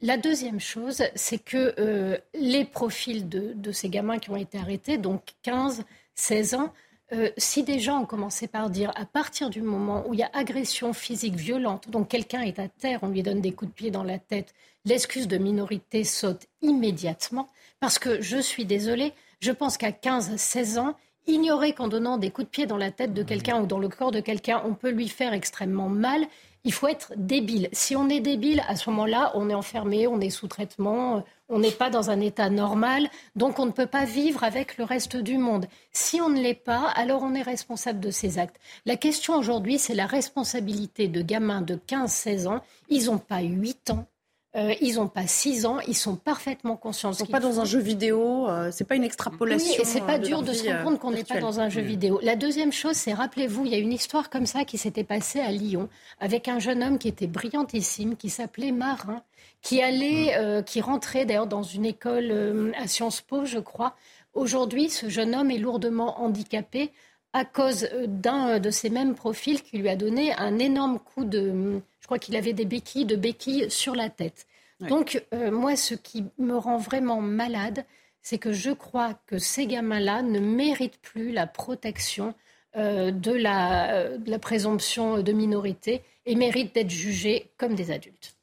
La deuxième chose, c'est que euh, les profils de, de, ces gamins qui ont été arrêtés, donc 15, 16 ans, euh, si des gens ont commencé par dire à partir du moment où il y a agression physique violente, donc quelqu'un est à terre, on lui donne des coups de pied dans la tête, l'excuse de minorité saute immédiatement, parce que je suis désolée, je pense qu'à 15-16 ans, ignorer qu'en donnant des coups de pied dans la tête de quelqu'un ou dans le corps de quelqu'un, on peut lui faire extrêmement mal, il faut être débile. Si on est débile, à ce moment-là, on est enfermé, on est sous traitement, on n'est pas dans un état normal, donc on ne peut pas vivre avec le reste du monde. Si on ne l'est pas, alors on est responsable de ces actes. La question aujourd'hui, c'est la responsabilité de gamins de 15-16 ans. Ils n'ont pas 8 ans, euh, ils n'ont pas 6 ans, ils sont parfaitement conscients. Ils ne sont pas dans un jeu vidéo, euh, c'est pas une extrapolation. Oui, et c'est pas euh, dur de, se rendre compte qu'on n'est pas dans un jeu vidéo. La deuxième chose, c'est rappelez-vous, il y a une histoire comme ça qui s'était passée à Lyon avec un jeune homme qui était brillantissime, qui s'appelait Marin, qui allait, qui rentrait d'ailleurs dans une école à Sciences Po, je crois, Aujourd'hui, ce jeune homme est lourdement handicapé à cause euh, d'un de ces mêmes profils qui lui a donné un énorme coup de... Crois qu'il avait des béquilles, de béquilles sur la tête. Donc, moi, ce qui me rend vraiment malade, c'est que je crois que ces gamins-là ne méritent plus la protection de, la, de la présomption de minorité et méritent d'être jugés comme des adultes.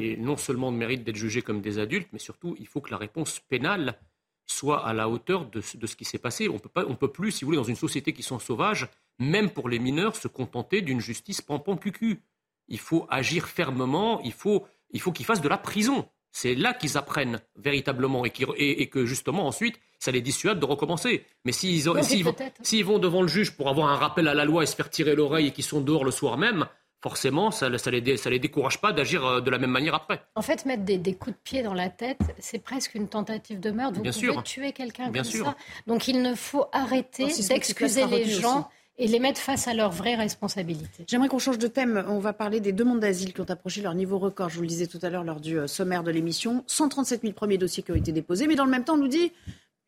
Et non seulement méritent d'être jugés comme des adultes, mais surtout, il faut que la réponse pénale soit à la hauteur de, ce qui s'est passé. On ne peut plus, si vous voulez, dans une société qui sont sauvages, même pour les mineurs, se contenter d'une justice pampon cucu. Il faut agir fermement, il faut, il faut qu'ils fassent de la prison. C'est là qu'ils apprennent véritablement et, que justement ensuite, ça les dissuade de recommencer. Mais s'ils vont, vont, devant le juge pour avoir un rappel à la loi et se faire tirer l'oreille et qu'ils sont dehors le soir même, forcément, ça ne les, les, décourage pas d'agir euh, de la même manière après. En fait, mettre des, coups de pied dans la tête, c'est presque une tentative de meurtre. Vous Bien pouvez sûr. tuer quelqu'un comme sûr. ça. Donc il ne faut arrêter d'excuser les gens. Et les mettre face à leurs vraies responsabilités. J'aimerais qu'on change de thème. On va parler des demandes d'asile qui ont approché leur niveau record. Je vous le disais tout à l'heure lors du euh, sommaire de l'émission. 137 000 premiers dossiers qui ont été déposés. Mais dans le même temps, on nous dit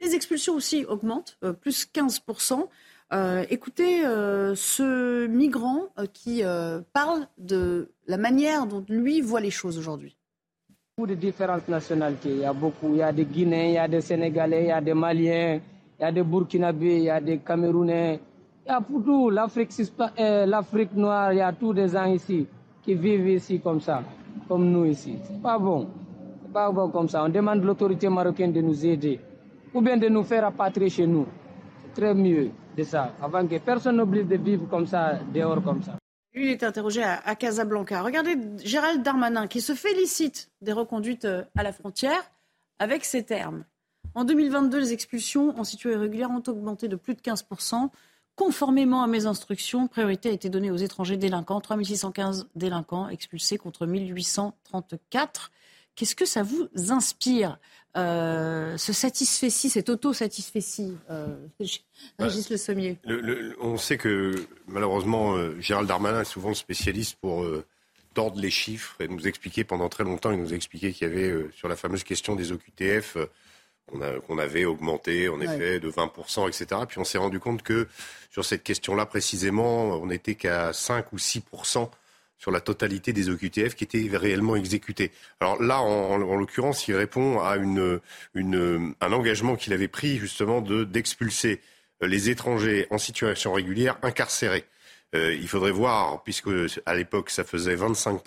les expulsions aussi augmentent, euh, plus 15% euh, écoutez euh, ce migrant euh, qui parle de la manière dont lui voit les choses aujourd'hui. Beaucoup de différentes nationalités. Il y a beaucoup. Il y a des Guinéens, il y a des Sénégalais, il y a des Maliens, il y a des Burkinabés, il y a des Camerounais. Il y a pour tout. L'Afrique noire, il y a tous des gens ici qui vivent ici comme ça, comme nous ici. C'est pas bon. C'est pas bon comme ça. On demande l'autorité marocaine de nous aider ou bien de nous faire rapatrier chez nous. C'est très mieux ça, avant que personne n'oublie de vivre comme ça, dehors comme ça. Lui, il est interrogé à, Casablanca. Regardez Gérald Darmanin qui se félicite des reconduites euh, à la frontière avec ces termes. En 2022, les expulsions en situation irrégulière ont augmenté de plus de 15%. Conformément à mes instructions, priorité a été donnée aux étrangers délinquants. 3615 délinquants expulsés contre 1834. Qu'est-ce que ça vous inspire euh, ce satisfait-ci, cet auto-satisfait-ci, euh, Régis Le Sommier? On sait que malheureusement, euh, Gérald Darmanin est souvent le spécialiste pour tordre les chiffres et nous expliquer pendant très longtemps, il nous a expliqué qu'il y avait sur la fameuse question des OQTF qu'on avait augmenté en effet de 20%, etc. Puis on s'est rendu compte que sur cette question-là précisément, on n'était qu'à 5 ou 6% sur la totalité des OQTF qui étaient réellement exécutés. Alors là, en, l'occurrence, il répond à une, une, un engagement qu'il avait pris justement de d'expulser les étrangers en situation régulière incarcérés. Euh, il faudrait voir, puisque à l'époque ça faisait 25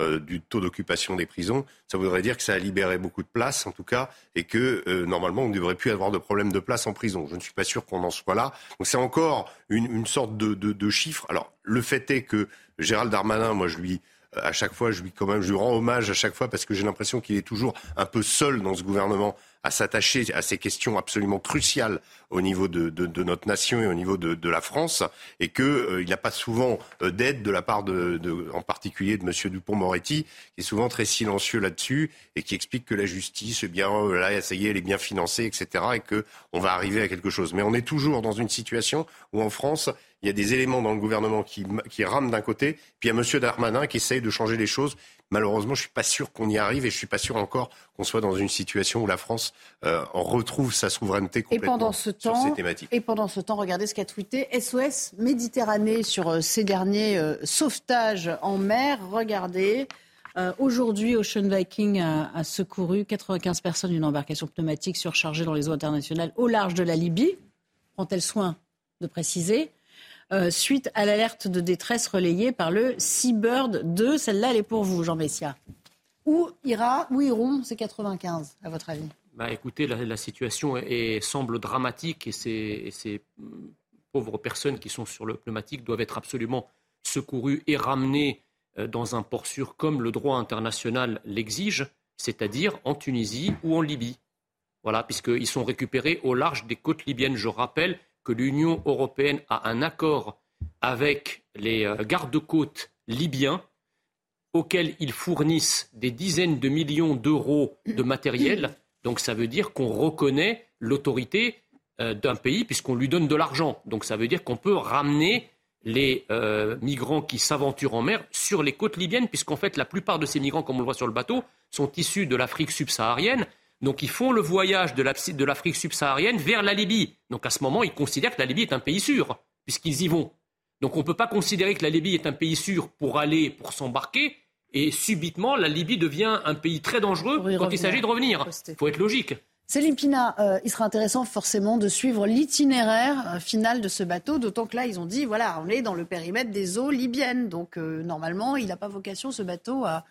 euh, du taux d'occupation des prisons, ça voudrait dire que ça a libéré beaucoup de places, en tout cas, et que euh, normalement on ne devrait plus avoir de problème de place en prison. Je ne suis pas sûr qu'on en soit là. Donc c'est encore une, une sorte de, de, de chiffre. Alors le fait est que Gérald Darmanin, moi je lui à chaque fois, je lui, quand même, je lui rends hommage à chaque fois parce que j'ai l'impression qu'il est toujours un peu seul dans ce gouvernement à s'attacher à ces questions absolument cruciales au niveau de, de, de notre nation et au niveau de, de la France, et qu'il euh, n'a pas souvent euh, d'aide de la part, de, en particulier de M. Dupont-Moretti, qui est souvent très silencieux là-dessus et qui explique que la justice, eh bien euh, là, ça y est, elle est bien financée, etc., et qu'on va arriver à quelque chose. Mais on est toujours dans une situation où en France, il y a des éléments dans le gouvernement qui, qui rament d'un côté, puis il y a M. Darmanin qui essaye de changer les choses malheureusement, je ne suis pas sûr qu'on y arrive et je ne suis pas sûr encore qu'on soit dans une situation où la France euh, retrouve sa souveraineté complètement et pendant ce temps, sur ces thématiques. Et pendant ce temps, regardez ce qu'a tweeté SOS Méditerranée sur euh, ces derniers euh, sauvetages en mer. Regardez. Aujourd'hui, Ocean Viking a, secouru 95 personnes d'une embarcation pneumatique surchargée dans les eaux internationales au large de la Libye. Prend-elle soin de préciser euh, suite à l'alerte de détresse relayée par le Seabird 2. Celle-là, elle est pour vous, Jean Messia. Où ira, où iront ces 95, à votre avis? Bah, Écoutez, la, situation semble dramatique et ces, pauvres personnes qui sont sur le pneumatique doivent être absolument secourues et ramenées euh, dans un port sûr comme le droit international l'exige, c'est-à-dire en Tunisie ou en Libye. Voilà, puisqu'ils sont récupérés au large des côtes libyennes. Je rappelle que l'Union européenne a un accord avec les euh, gardes-côtes libyens auxquels ils fournissent des dizaines de millions d'euros de matériel. Donc ça veut dire qu'on reconnaît l'autorité euh, d'un pays puisqu'on lui donne de l'argent. Donc ça veut dire qu'on peut ramener les euh, migrants qui s'aventurent en mer sur les côtes libyennes, puisqu'en fait la plupart de ces migrants, comme on le voit sur le bateau, sont issus de l'Afrique subsaharienne. Donc ils font le voyage de l'Afrique subsaharienne vers la Libye. Donc à ce moment, ils considèrent que la Libye est un pays sûr, puisqu'ils y vont. Donc on ne peut pas considérer que la Libye est un pays sûr pour aller, pour s'embarquer, et subitement, la Libye devient un pays très dangereux quand il s'agit de revenir. Il faut être logique. Céline Pina, euh, il sera intéressant forcément de suivre l'itinéraire euh, final de ce bateau, d'autant que là, ils ont dit, voilà, on est dans le périmètre des eaux libyennes. Donc, euh, normalement, il n'a pas vocation, ce bateau, à,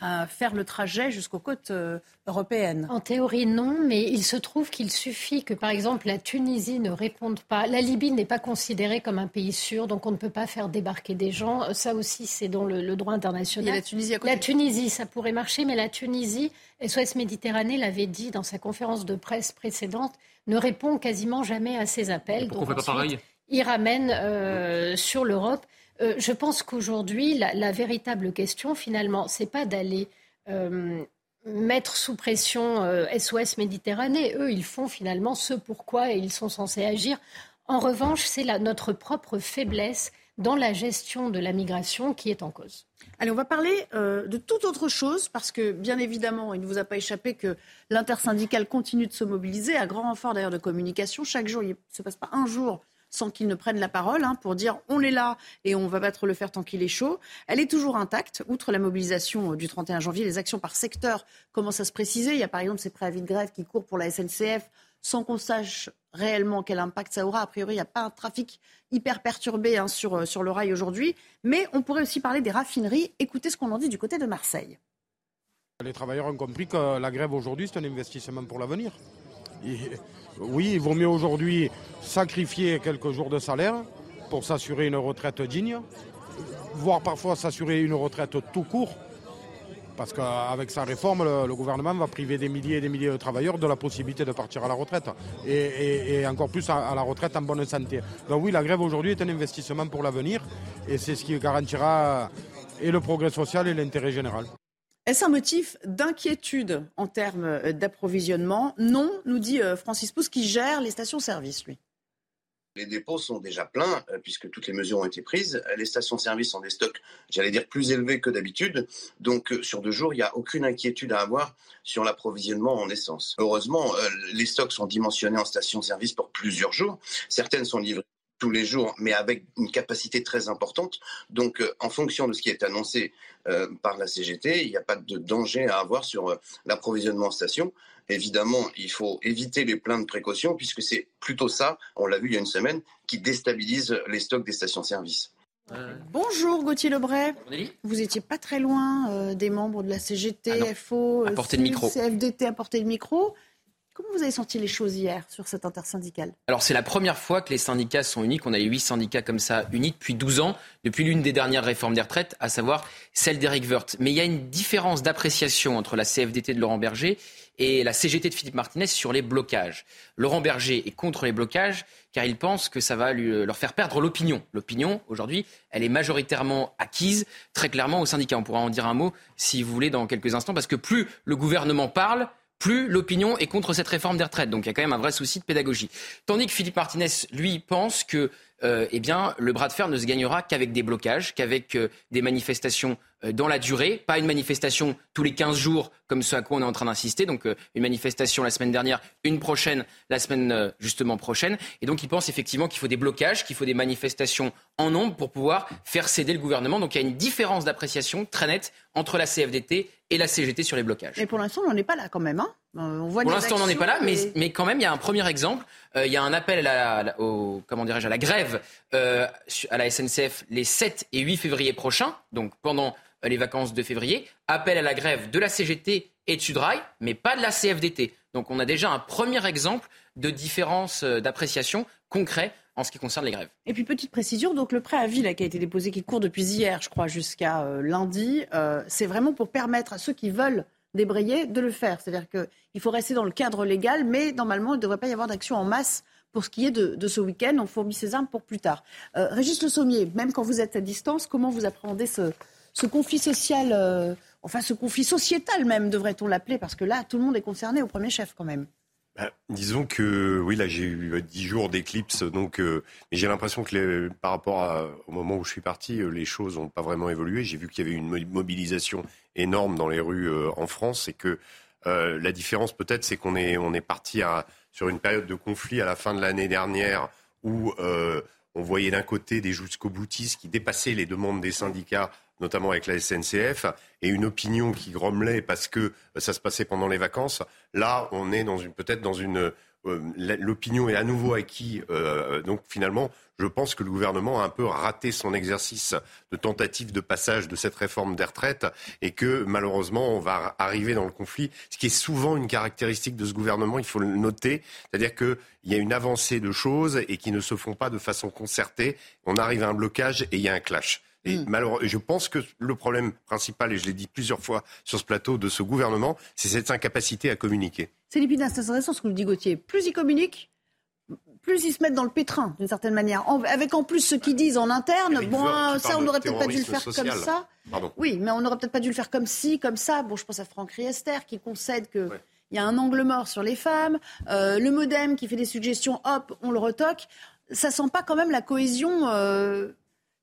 à faire le trajet jusqu'aux côtes euh, européennes En théorie, non, mais il se trouve qu'il suffit que, par exemple, la Tunisie ne réponde pas. La Libye n'est pas considérée comme un pays sûr, donc on ne peut pas faire débarquer des gens. Ça aussi, c'est dans le, droit international. la Tunisie à côté. La Tunisie, ça pourrait marcher, mais la Tunisie, SOS Méditerranée l'avait dit dans sa conférence de presse précédente, ne répond quasiment jamais à ces appels. pourquoi donc, fait pas pareil? Il ramène euh, sur l'Europe. Euh, je pense qu'aujourd'hui, la, véritable question, finalement, c'est pas d'aller euh, mettre sous pression SOS euh, Méditerranée. Eux, ils font finalement ce pourquoi ils sont censés agir. En revanche, c'est notre propre faiblesse dans la gestion de la migration qui est en cause. Allez, on va parler de toute autre chose parce que, bien évidemment, il ne vous a pas échappé que l'intersyndicale continue de se mobiliser à grand renfort d'ailleurs de communication. Chaque jour, il ne se passe pas un jour sans qu'ils ne prennent la parole hein, pour dire on est là et on va battre le fer tant qu'il est chaud. Elle est toujours intacte. Outre la mobilisation euh, du 31 janvier, les actions par secteur commencent à se préciser. Il y a par exemple ces préavis de grève qui courent pour la SNCF sans qu'on sache réellement quel impact ça aura. A priori, il n'y a pas un trafic hyper perturbé hein, sur, euh, sur le rail aujourd'hui. Mais on pourrait aussi parler des raffineries. Écoutez ce qu'on en dit du côté de Marseille. Les travailleurs ont compris que la grève aujourd'hui, c'est un investissement pour l'avenir. Oui, il vaut mieux aujourd'hui sacrifier quelques jours de salaire pour s'assurer une retraite digne, voire parfois s'assurer une retraite tout court. Parce qu'avec sa réforme, le, gouvernement va priver des milliers et des milliers de travailleurs de la possibilité de partir à la retraite. Et, encore plus à, la retraite en bonne santé. Donc oui, la grève aujourd'hui est un investissement pour l'avenir. Et c'est ce qui garantira et le progrès social et l'intérêt général. Est-ce un motif d'inquiétude en termes euh, d'approvisionnement? Non, nous dit euh, Francis Pousse, qui gère les stations-service, lui. Les dépôts sont déjà pleins euh, puisque toutes les mesures ont été prises. Les stations-service ont des stocks, j'allais dire, plus élevés que d'habitude. Donc sur deux jours, il n'y a aucune inquiétude à avoir sur l'approvisionnement en essence. Heureusement, les stocks sont dimensionnés en stations-service pour plusieurs jours. Certaines sont livrées tous les jours, mais avec une capacité très importante. Donc, euh, en fonction de ce qui est annoncé euh, par la CGT, il n'y a pas de danger à avoir sur euh, l'approvisionnement en station. Évidemment, il faut éviter les pleins de précautions, puisque c'est plutôt ça, on l'a vu il y a une semaine, qui déstabilise les stocks des stations-service. Bonjour Gauthier Lebray. Vous étiez pas très loin des membres de la CGT, ah FO, CFDT à portée de micro. Comment vous avez senti les choses hier sur cette intersyndicale Alors c'est la première fois que les syndicats sont unis, qu'on a eu huit syndicats comme ça unis depuis 12 ans, depuis l'une des dernières réformes des retraites, à savoir celle d'Éric Woerth. Mais il y a une différence d'appréciation entre la CFDT de Laurent Berger et la CGT de Philippe Martinez sur les blocages. Laurent Berger est contre les blocages car il pense que ça va lui, leur faire perdre l'opinion. L'opinion, aujourd'hui, elle est majoritairement acquise très clairement aux syndicats. On pourra en dire un mot, si vous voulez, dans quelques instants, parce que plus le gouvernement parle, plus l'opinion est contre cette réforme des retraites. Donc il y a quand même un vrai souci de pédagogie. Tandis que Philippe Martinez, lui, pense que euh, eh bien, le bras de fer ne se gagnera qu'avec des blocages, qu'avec euh, des manifestations dans la durée, pas une manifestation tous les 15 jours comme ce à quoi on est en train d'insister. Donc une manifestation la semaine dernière, une prochaine la semaine justement prochaine. Et donc il pense effectivement qu'il faut des blocages, qu'il faut des manifestations en nombre pour pouvoir faire céder le gouvernement. Donc il y a une différence d'appréciation très nette entre la CFDT et la CGT sur les blocages. Mais pour l'instant, on n'en est pas là quand même. Hein on voit pour l'instant, on n'en est pas là, mais, mais, quand même, il y a un premier exemple. Euh, il y a un appel à la, au, comment dirais à la grève euh, à la SNCF les 7 et 8 février prochains, donc pendant euh, les vacances de février. Appel à la grève de la CGT et de Sudrail, mais pas de la CFDT. Donc on a déjà un premier exemple de différence d'appréciation concret en ce qui concerne les grèves. Et puis petite précision, donc le préavis là, qui a été déposé, qui court depuis hier, je crois, jusqu'à euh, lundi, euh, c'est vraiment pour permettre à ceux qui veulent débrayer de le faire. C'est-à-dire qu'il faut rester dans le cadre légal, mais normalement, il ne devrait pas y avoir d'action en masse pour ce qui est de, ce week-end. On fournit ses armes pour plus tard. Euh, Régis Le Sommier, même quand vous êtes à distance, comment vous appréhendez ce, ce conflit social, enfin ce conflit sociétal même, devrait-on l'appeler, parce que là, tout le monde est concerné au premier chef quand même. Bah, disons que oui, là j'ai eu dix jours d'éclipse, donc euh, j'ai l'impression que par rapport au moment où je suis parti, euh, les choses n'ont pas vraiment évolué. J'ai vu qu'il y avait une mobilisation énorme dans les rues euh, en France et que la différence peut-être, c'est qu'on est, on est parti sur une période de conflit à la fin de l'année dernière où on voyait d'un côté des jusqu'au boutistes qui dépassaient les demandes des syndicats notamment avec la SNCF, et une opinion qui grommelait parce que ça se passait pendant les vacances. Là, on est peut-être dans une euh, l'opinion est à nouveau acquis. Euh, donc finalement, je pense que le gouvernement a un peu raté son exercice de tentative de passage de cette réforme des retraites et que malheureusement, on va arriver dans le conflit, ce qui est souvent une caractéristique de ce gouvernement, il faut le noter, c'est-à-dire qu'il y a une avancée de choses et qui ne se font pas de façon concertée. On arrive à un blocage et il y a un clash. Et hmm. malheureusement, je pense que le problème principal, et je l'ai dit plusieurs fois sur ce plateau de ce gouvernement, c'est cette incapacité à communiquer. C'est l'épinasse, c'est intéressant ce que nous dit Gauthier. Plus ils communiquent, plus ils se mettent dans le pétrin, d'une certaine manière. avec en plus ce qu'ils disent en interne, bon, ça, on n'aurait peut-être pas dû le faire comme ça. Oui, mais on n'aurait peut-être pas dû le faire comme ci, comme ça. Bon, je pense à Franck Riester qui concède que. Il y a un angle mort sur les femmes, euh, le modem qui fait des suggestions, hop, on le retoque. Ça sent pas quand même la cohésion euh,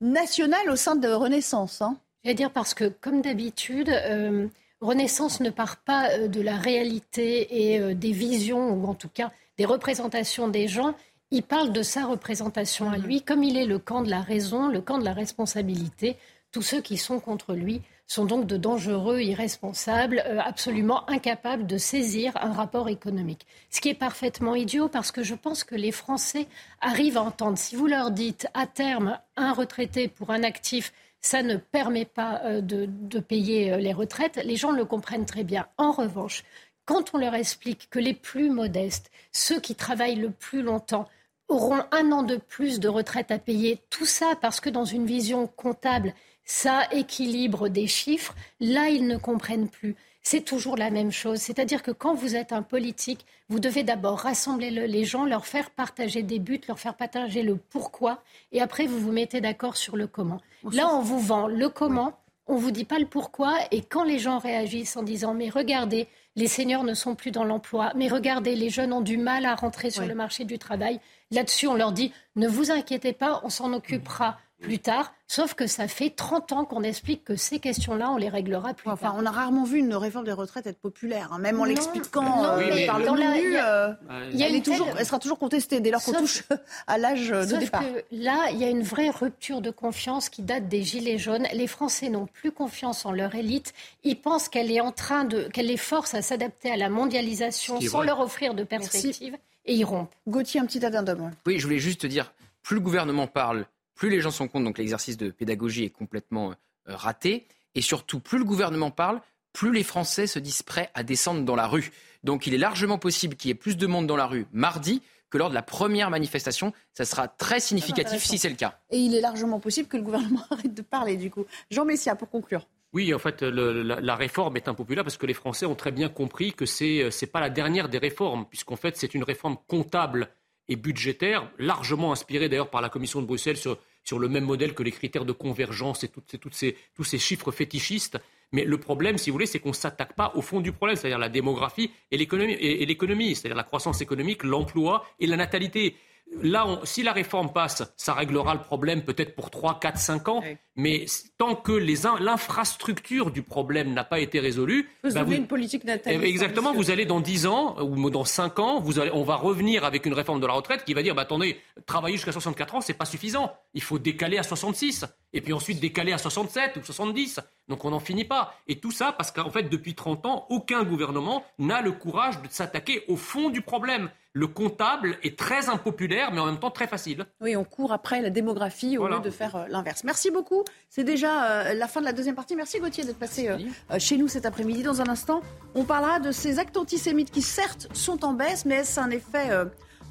nationale au sein de Renaissance. Hein. Je vais dire parce que, comme d'habitude, euh, Renaissance ne part pas euh, de la réalité et euh, des visions, ou en tout cas des représentations des gens. Il parle de sa représentation à lui, comme il est le camp de la raison, le camp de la responsabilité. Tous ceux qui sont contre lui sont donc de dangereux irresponsables, absolument incapables de saisir un rapport économique. Ce qui est parfaitement idiot parce que je pense que les Français arrivent à entendre. Si vous leur dites à terme un retraité pour un actif, ça ne permet pas euh, de, payer euh, les retraites. Les gens le comprennent très bien. En revanche, quand on leur explique que les plus modestes, ceux qui travaillent le plus longtemps, auront un an de plus de retraite à payer, tout ça parce que dans une vision comptable, ça équilibre des chiffres, là, ils ne comprennent plus. C'est toujours la même chose. C'est-à-dire que quand vous êtes un politique, vous devez d'abord rassembler les gens, leur faire partager des buts, leur faire partager le pourquoi, et après vous vous mettez d'accord sur le comment. Là, on vous vend le comment, on vous dit pas le pourquoi, et quand les gens réagissent en disant mais regardez, les seniors ne sont plus dans l'emploi, mais regardez, les jeunes ont du mal à rentrer sur le marché du travail, là-dessus on leur dit ne vous inquiétez pas, on s'en occupera plus tard. Sauf que ça fait 30 ans qu'on explique que ces questions-là, on les réglera plus enfin, tard. On a rarement vu une réforme des retraites être populaire, hein, même en l'expliquant euh, par le menu. Euh, elle, toujours, elle, sera toujours contestée dès lors qu'on touche à l'âge de départ. Que là, il y a une vraie rupture de confiance qui date des Gilets jaunes. Les Français n'ont plus confiance en leur élite. Ils pensent qu'elle est en train de, qu'elle les force à s'adapter à la mondialisation sans leur offrir de perspective. Et ils rompent. Gauthier, un petit addendum. Oui, je voulais juste te dire, plus le gouvernement parle, plus les gens sont contre, donc l'exercice de pédagogie est complètement euh, raté. Et surtout, plus le gouvernement parle, plus les Français se disent prêts à descendre dans la rue. Donc il est largement possible qu'il y ait plus de monde dans la rue mardi que lors de la première manifestation. Ça sera très significatif si c'est le cas. Et il est largement possible que le gouvernement arrête de parler du coup. Jean Messia, pour conclure. Oui, en fait, la, réforme est impopulaire parce que les Français ont très bien compris que ce n'est pas la dernière des réformes, puisqu'en fait, c'est une réforme comptable et budgétaire, largement inspiré d'ailleurs par la Commission de Bruxelles sur, sur, le même modèle que les critères de convergence et ces, tous ces chiffres fétichistes. Mais le problème, si vous voulez, c'est qu'on ne s'attaque pas au fond du problème, c'est-à-dire la démographie et l'économie, c'est-à-dire la croissance économique, l'emploi et la natalité. Là, si la réforme passe, ça réglera le problème peut-être pour 3, 4, 5 ans. Mais tant que l'infrastructure du problème n'a pas été résolue. Vous bah une politique natalité. Eh, exactement, vous allez dans 10 ans ou dans 5 ans, vous allez, on va revenir avec une réforme de la retraite qui va dire bah, attendez, travailler jusqu'à 64 ans, c'est pas suffisant. Il faut décaler à 66. Et puis ensuite décaler à 67 ou 70. Donc on n'en finit pas. Et tout ça parce qu'en fait, depuis 30 ans, aucun gouvernement n'a le courage de s'attaquer au fond du problème le comptable est très impopulaire, mais en même temps très facile. Oui, on court après la démographie au lieu de faire euh, l'inverse. Merci beaucoup. C'est déjà euh, la fin de la deuxième partie. Merci Gauthier d'être passé euh, chez nous cet après-midi. Dans un instant, on parlera de ces actes antisémites qui certes sont en baisse, mais est-ce un effet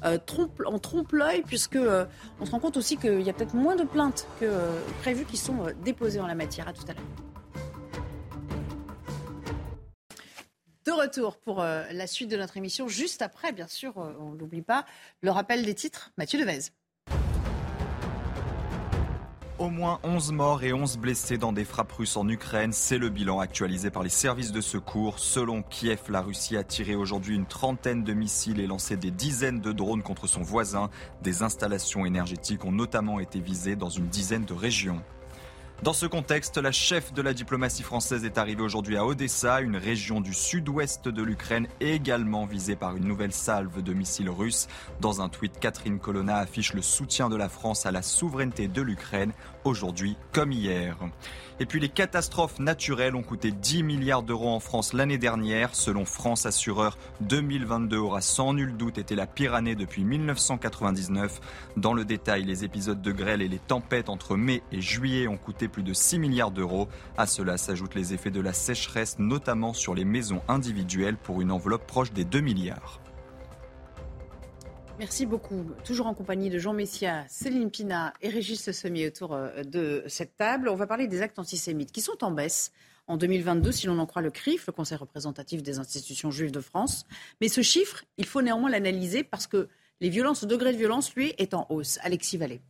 en trompe-l'œil, puisque on se rend compte aussi qu'il y a peut-être moins de plaintes que prévues qui sont déposées en la matière. À tout à l'heure. De retour pour euh, la suite de notre émission, juste après, bien sûr, euh, on ne l'oublie pas, le rappel des titres, Mathieu Devez. Au moins 11 morts et 11 blessés dans des frappes russes en Ukraine, c'est le bilan actualisé par les services de secours. Selon Kiev, la Russie a tiré aujourd'hui une trentaine de missiles et lancé des dizaines de drones contre son voisin. Des installations énergétiques ont notamment été visées dans une dizaine de régions. Dans ce contexte, la chef de la diplomatie française est arrivée aujourd'hui à Odessa, une région du sud-ouest de l'Ukraine également visée par une nouvelle salve de missiles russes. Dans un tweet, Catherine Colonna affiche le soutien de la France à la souveraineté de l'Ukraine aujourd'hui comme hier. Et puis les catastrophes naturelles ont coûté 10 milliards d'euros en France l'année dernière. Selon France Assureur, 2022 aura sans nul doute été la pire année depuis 1999. Dans le détail, les épisodes de grêle et les tempêtes entre mai et juillet ont coûté plus de 6 milliards d'euros. À cela s'ajoutent les effets de la sécheresse, notamment sur les maisons individuelles pour une enveloppe proche des 2 milliards. Merci beaucoup. Toujours en compagnie de Jean Messia, Céline Pina et Régis Sommier autour euh, de cette table. On va parler des actes antisémites qui sont en baisse en 2022, si l'on en croit le CRIF, le Conseil représentatif des institutions juives de France. Mais ce chiffre, il faut néanmoins l'analyser parce que les violences, le degré de violence, lui, est en hausse. Alexis Vallée.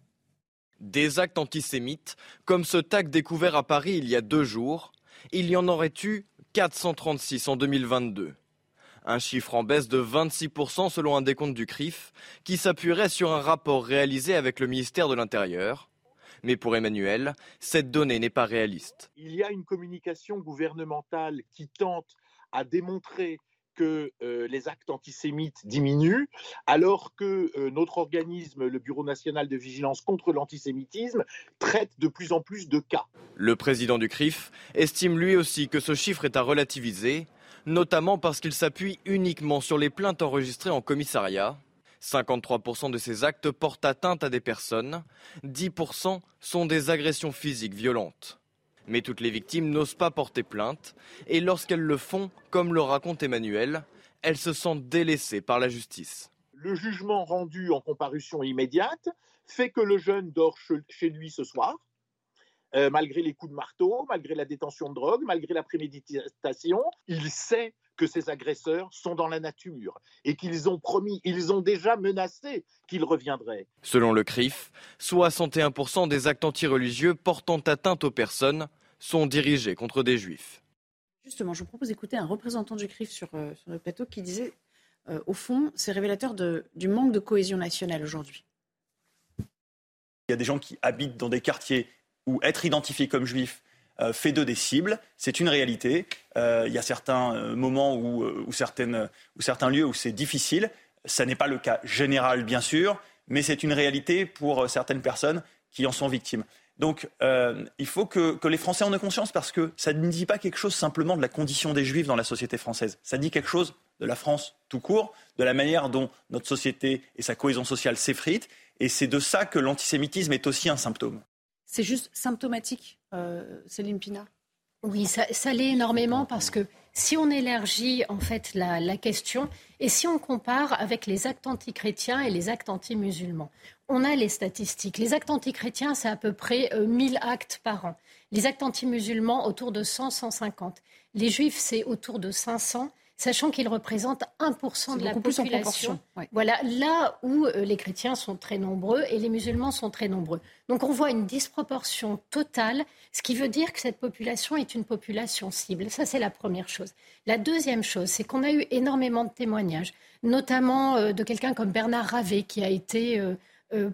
Des actes antisémites, comme ce tag découvert à Paris il y a deux jours, il y en aurait eu 436 en 2022. Un chiffre en baisse de 26% selon un décompte du CRIF, qui s'appuierait sur un rapport réalisé avec le ministère de l'Intérieur. Mais pour Emmanuel, cette donnée n'est pas réaliste. Il y a une communication gouvernementale qui tente à démontrer que euh, les actes antisémites diminuent, alors que euh, notre organisme, le Bureau national de vigilance contre l'antisémitisme, traite de plus en plus de cas. Le président du CRIF estime lui aussi que ce chiffre est à relativiser notamment parce qu'il s'appuie uniquement sur les plaintes enregistrées en commissariat. 53% de ces actes portent atteinte à des personnes, 10% sont des agressions physiques violentes. Mais toutes les victimes n'osent pas porter plainte, et lorsqu'elles le font, comme le raconte Emmanuel, elles se sentent délaissées par la justice. Le jugement rendu en comparution immédiate fait que le jeune dort chez lui ce soir, euh, malgré les coups de marteau, malgré la détention de drogue, malgré la préméditation, il sait que ses agresseurs sont dans la nature et qu'ils ont promis, ils ont déjà menacé qu'ils reviendraient. Selon le CRIF, 61% des actes antireligieux portant atteinte aux personnes sont dirigés contre des juifs. Justement, je vous propose d'écouter un représentant du CRIF sur, euh, le plateau qui disait, euh, au fond, c'est révélateur du manque de cohésion nationale aujourd'hui. Il y a des gens qui habitent dans des quartiers où être identifié comme juif euh, fait d'eux des cibles. C'est une réalité. Euh, il y a certains euh, moments où, certains lieux où c'est difficile. Ça n'est pas le cas général, bien sûr, mais c'est une réalité pour certaines personnes qui en sont victimes. Donc, il faut que, que, les Français en aient conscience parce que ça ne dit pas quelque chose simplement de la condition des Juifs dans la société française. Ça dit quelque chose de la France tout court, de la manière dont notre société et sa cohésion sociale s'effritent. Et c'est de ça que l'antisémitisme est aussi un symptôme. C'est juste symptomatique, euh, Céline Pina Oui, ça, l'est énormément parce que si on élargit en fait la, question et si on compare avec les actes antichrétiens et les actes anti-musulmans, on a les statistiques. Les actes antichrétiens, c'est à peu près 1000 euh, actes par an. Les actes anti-musulmans, autour de 100-150. Les juifs, c'est autour de 500 sachant qu'ils représentent 1% de la population. Voilà, là où euh, les chrétiens sont très nombreux et les musulmans sont très nombreux. Donc on voit une disproportion totale, ce qui veut dire que cette population est une population cible. Ça, c'est la première chose. La deuxième chose, c'est qu'on a eu énormément de témoignages, notamment euh, de quelqu'un comme Bernard Ravet, qui a été euh,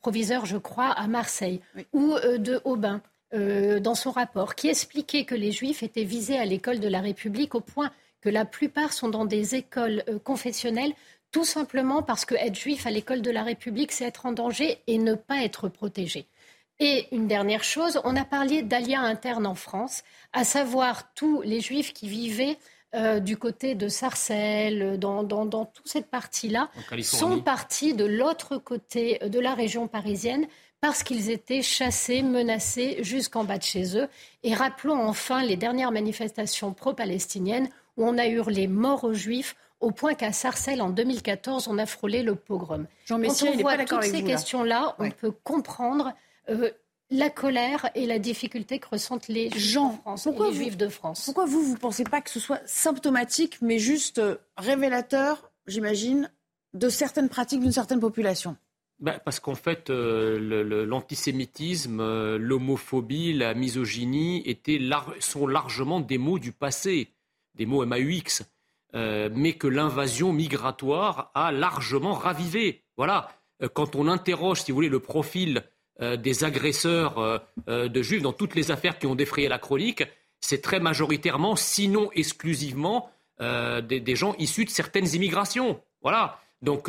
proviseur, je crois, à Marseille, ou de Aubin. dans son rapport, qui expliquait que les Juifs étaient visés à l'école de la République au point que la plupart sont dans des écoles euh, confessionnelles, tout simplement parce que être juif à l'école de la République, c'est être en danger et ne pas être protégé. Et une dernière chose, on a parlé d'alias internes en France, à savoir tous les juifs qui vivaient euh, du côté de Sarcelles, dans, dans, dans toute cette partie-là, sont partis de l'autre côté de la région parisienne parce qu'ils étaient chassés, menacés jusqu'en bas de chez eux. Et rappelons enfin les dernières manifestations pro-palestiniennes où on a hurlé mort aux Juifs au point qu'à Sarcelles, en 2014, on a frôlé le pogrom. Jean Quand on voit toutes ces questions-là, on peut comprendre euh, la colère et la difficulté que ressentent les gens pourquoi les Juifs de France. Pourquoi vous, vous ne pensez pas que ce soit symptomatique, mais juste euh, révélateur, j'imagine, de certaines pratiques d'une certaine population? Bah, parce qu'en fait, euh, l'antisémitisme, l'homophobie, la misogynie étaient sont largement des mots du passé des mots MAUX, euh, mais que l'invasion migratoire a largement ravivé. Voilà, euh, quand on interroge, si vous voulez, le profil des agresseurs de juifs dans toutes les affaires qui ont défrayé la chronique, c'est très majoritairement, sinon exclusivement, des, gens issus de certaines immigrations. Voilà. Donc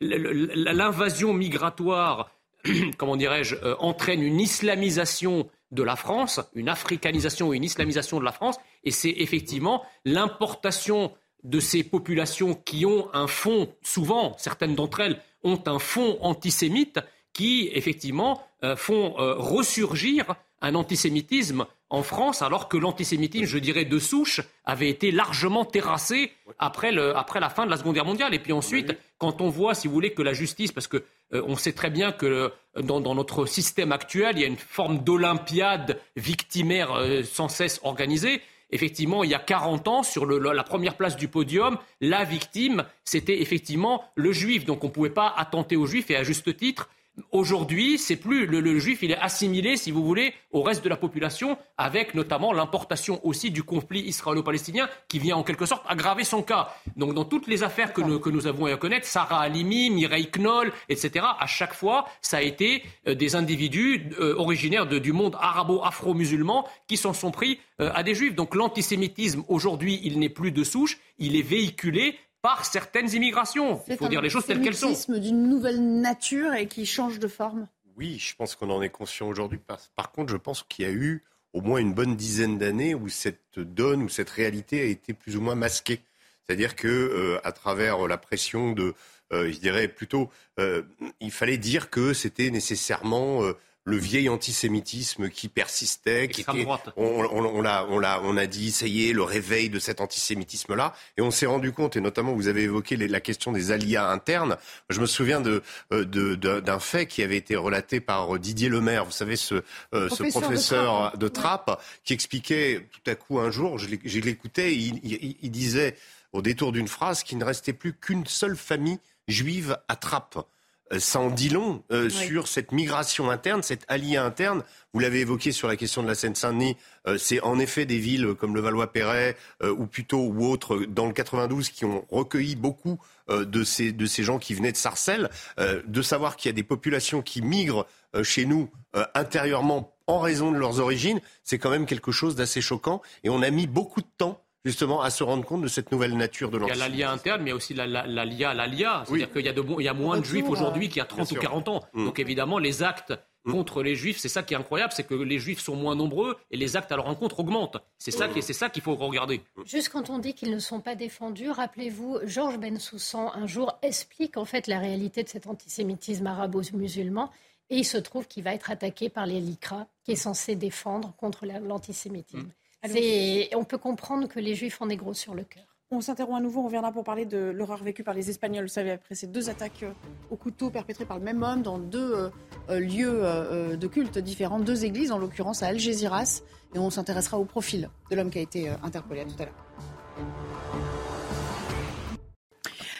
l'invasion migratoire, comment dirais-je, entraîne une islamisation de la France, une africanisation et une islamisation de la France, et c'est effectivement l'importation de ces populations qui ont un fond, souvent, certaines d'entre elles ont un fond antisémite, qui effectivement euh, font euh, ressurgir un antisémitisme en France, alors que l'antisémitisme, je dirais, de souche, avait été largement terrassé après, la fin de la Seconde Guerre mondiale. Et puis ensuite, quand on voit, si vous voulez, que la justice, parce que euh, on sait très bien que dans, notre système actuel, il y a une forme d'olympiade victimaire sans cesse organisée, effectivement, il y a 40 ans, sur la première place du podium, la victime, c'était effectivement le juif. Donc on ne pouvait pas attenter aux juifs et à juste titre. Aujourd'hui, c'est plus le, juif, il est assimilé, si vous voulez, au reste de la population, avec notamment l'importation aussi du conflit israélo-palestinien qui vient en quelque sorte aggraver son cas. Donc, dans toutes les affaires que nous, que nous avons à connaître, Sarah Halimi, Mireille Knoll, etc., à chaque fois, ça a été euh, des individus euh, originaires du monde arabo-afro-musulman qui s'en sont pris euh, à des juifs. Donc, l'antisémitisme, aujourd'hui, il n'est plus de souche, il est véhiculé par certaines immigrations. Il faut dire les choses telles qu'elles sont. C'est d'une nouvelle nature et qui change de forme. Oui, je pense qu'on en est conscient aujourd'hui. Par, contre, je pense qu'il y a eu au moins une bonne dizaine d'années où cette donne, où cette réalité a été plus ou moins masquée. C'est-à-dire que euh, à travers la pression de, euh, je dirais plutôt, euh, il fallait dire que c'était nécessairement le vieil antisémitisme qui persistait, qui était, on, on, l'a, on, l'a, on a dit, ça y est, le réveil de cet antisémitisme-là, et on s'est rendu compte, et notamment vous avez évoqué la question des alias internes. Je me souviens de, euh, de, d'un fait qui avait été relaté par Didier Lemaire, vous savez, ce, euh, professeur ce professeur de Trappes, qui expliquait tout à coup un jour, je l'écoutais, il, il, il disait au détour d'une phrase qu'il ne restait plus qu'une seule famille juive à Trappes. Euh, ça en dit long euh, sur cette migration interne, cette allié interne. Vous l'avez évoqué sur la question de la Seine-Saint-Denis. Euh, c'est en effet des villes comme le Valois-Perret ou plutôt ou autres dans le 92 qui ont recueilli beaucoup de ces de ces gens qui venaient de Sarcelles. de savoir qu'il y a des populations qui migrent chez nous intérieurement en raison de leurs origines, c'est quand même quelque chose d'assez choquant. Et on a mis beaucoup de temps justement à se rendre compte de cette nouvelle nature de l'antisémitisme. Il y a l'ALIA interne, mais il y a aussi l'ALIA, l'ALIA. C'est-à-dire qu'il y a, de il y a moins de juifs aujourd'hui qu'il y a 30 ou 40 ans. Mm. Donc évidemment, les actes mm. contre les juifs, c'est ça qui est incroyable, c'est que les juifs sont moins nombreux et les actes à leur encontre augmentent. C'est ça, qui, c'est ça qu'il faut regarder. Juste quand on dit qu'ils ne sont pas défendus, rappelez-vous, Georges Bensoussan, un jour, explique en fait la réalité de cet antisémitisme arabo-musulman. Et il se trouve qu'il va être attaqué par les LICRA, qui est censé défendre contre l'antisémitisme. On peut comprendre que les Juifs en aient gros sur le cœur. On s'interrompt à nouveau, on reviendra pour parler de l'horreur vécue par les Espagnols. Vous savez, après ces deux attaques euh, au couteau perpétrées par le même homme dans deux euh, euh, lieux de culte différents, deux églises, en l'occurrence à Algeciras. Et on s'intéressera au profil de l'homme qui a été interpellé à tout à l'heure.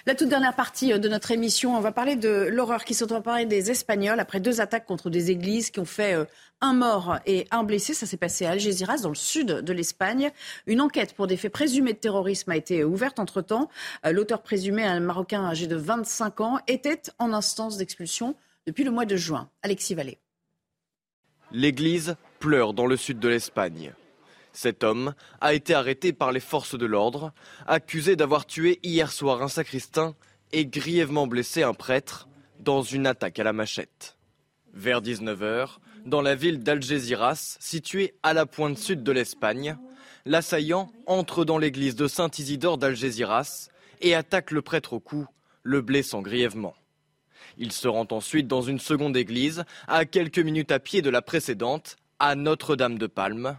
La toute dernière partie euh, de notre émission, on va parler de l'horreur qui sont emparés des Espagnols après deux attaques contre des églises qui ont fait euh, un mort et un blessé. Ça s'est passé à Algeciras, dans le sud de l'Espagne. Une enquête pour des faits présumés de terrorisme a été ouverte entre-temps. Euh, l'auteur présumé, un Marocain âgé de 25 ans, était en instance d'expulsion depuis le mois de juin. Alexis Vallée. L'église pleure dans le sud de l'Espagne. Cet homme a été arrêté par les forces de l'ordre, accusé d'avoir tué hier soir un sacristain et grièvement blessé un prêtre dans une attaque à la machette. Vers 19h, dans la ville d'Algeciras, située à la pointe sud de l'Espagne, l'assaillant entre dans l'église de Saint-Isidore d'Algeciras et attaque le prêtre au cou, le blessant grièvement. Il se rend ensuite dans une seconde église, à quelques minutes à pied de la précédente, à Notre-Dame de Palme,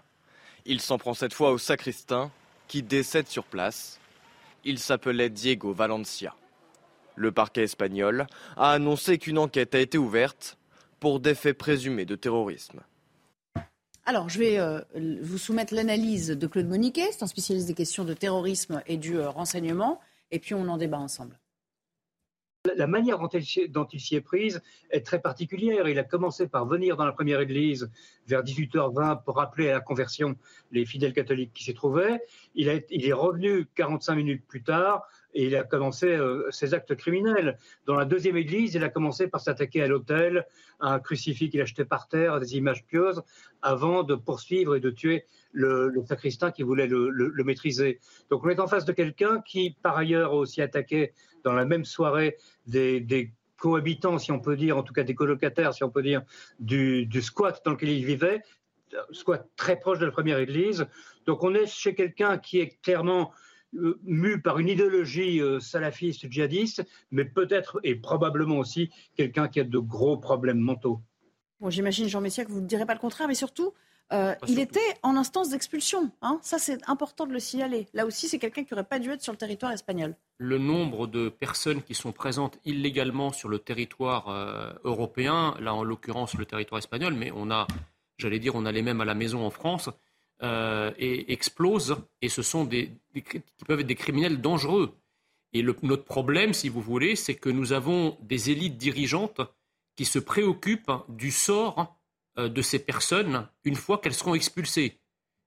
il s'en prend cette fois au sacristain, qui décède sur place. Il s'appelait Diego Valencia. Le parquet espagnol a annoncé qu'une enquête a été ouverte pour des faits présumés de terrorisme. Alors, je vais euh, vous soumettre l'analyse de Claude Moniquet, c'est un spécialiste des questions de terrorisme et du euh, renseignement, et puis on en débat ensemble. La manière dont il, s'y est prise est très particulière. Il a commencé par venir dans la première église vers 18h20 pour rappeler à la conversion les fidèles catholiques qui s'y trouvaient. Il, est revenu 45 minutes plus tard et il a commencé euh, ses actes criminels. Dans la deuxième église, il a commencé par s'attaquer à l'autel, à un crucifix qu'il achetait par terre, à des images pieuses, avant de poursuivre et de tuer le, sacristain qui voulait le, maîtriser. Donc on est en face de quelqu'un qui, par ailleurs, a aussi attaqué dans la même soirée des, cohabitants, si on peut dire, en tout cas des colocataires, si on peut dire, du, du squat dans lequel il vivait, squat très proche de la première église. Donc on est chez quelqu'un qui est clairement mu par une idéologie euh, salafiste, djihadiste, mais peut-être et probablement aussi quelqu'un qui a de gros problèmes mentaux. Bon, J'imagine, Jean Messia, que vous ne direz pas le contraire, mais surtout, euh, il était en instance d'expulsion. Hein. Ça, c'est important de le signaler. Là aussi, c'est quelqu'un qui n'aurait pas dû être sur le territoire espagnol. Le nombre de personnes qui sont présentes illégalement sur le territoire européen, là en l'occurrence le territoire espagnol, mais on a, j'allais dire, on a les mêmes à la maison en France, euh, et explosent, et ce sont des, qui peuvent être des criminels dangereux. Et notre problème, si vous voulez, c'est que nous avons des élites dirigeantes qui se préoccupent du sort euh, de ces personnes une fois qu'elles seront expulsées.